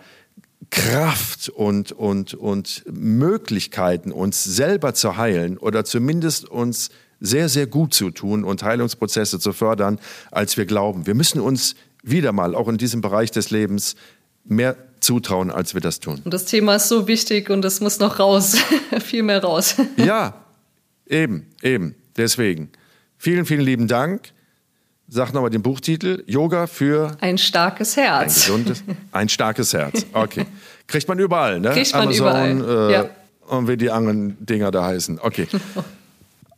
Kraft und, und, und Möglichkeiten, uns selber zu heilen oder zumindest uns sehr, sehr gut zu tun und Heilungsprozesse zu fördern, als wir glauben. Wir müssen uns wieder mal, auch in diesem Bereich des Lebens, mehr zutrauen, als wir das tun. Und das Thema ist so wichtig und es muss noch raus, *laughs* viel mehr raus. *laughs* ja, eben, eben. Deswegen. Vielen, vielen lieben Dank. Sag nochmal den Buchtitel. Yoga für ein starkes Herz. Ein gesundes, ein starkes Herz. Okay. Kriegt man überall, ne? Kriegt man Amazon, überall. Äh, ja. Und wie die anderen Dinger da heißen. Okay. *laughs*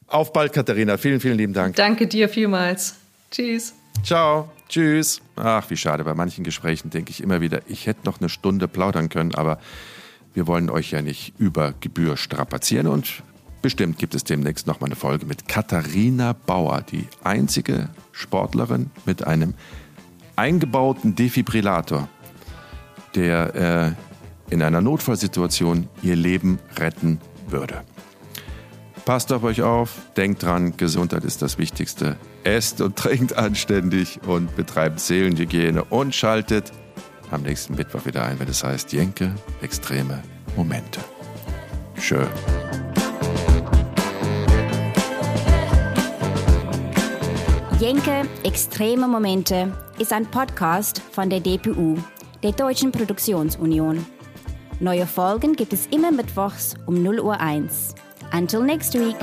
Auf bald, Katharina. Vielen, vielen lieben Dank. Danke dir vielmals. Tschüss. Ciao. Tschüss. Ach, wie schade. Bei manchen Gesprächen denke ich immer wieder, ich hätte noch eine Stunde plaudern können, aber wir wollen euch ja nicht über Gebühr strapazieren und bestimmt gibt es demnächst noch mal eine Folge mit Katharina Bauer, die einzige Sportlerin mit einem eingebauten Defibrillator, der äh, in einer Notfallsituation ihr Leben retten würde. Passt auf euch auf, denkt dran, Gesundheit ist das Wichtigste. Esst und *laughs* trinkt anständig und betreibt Seelenhygiene und schaltet am nächsten Mittwoch wieder ein, wenn es heißt Jenke, extreme Momente. Schön. Jenke, extreme Momente ist ein Podcast von der DPU, der Deutschen Produktionsunion. Neue Folgen gibt es immer mittwochs um 0 Uhr 1. Until next week.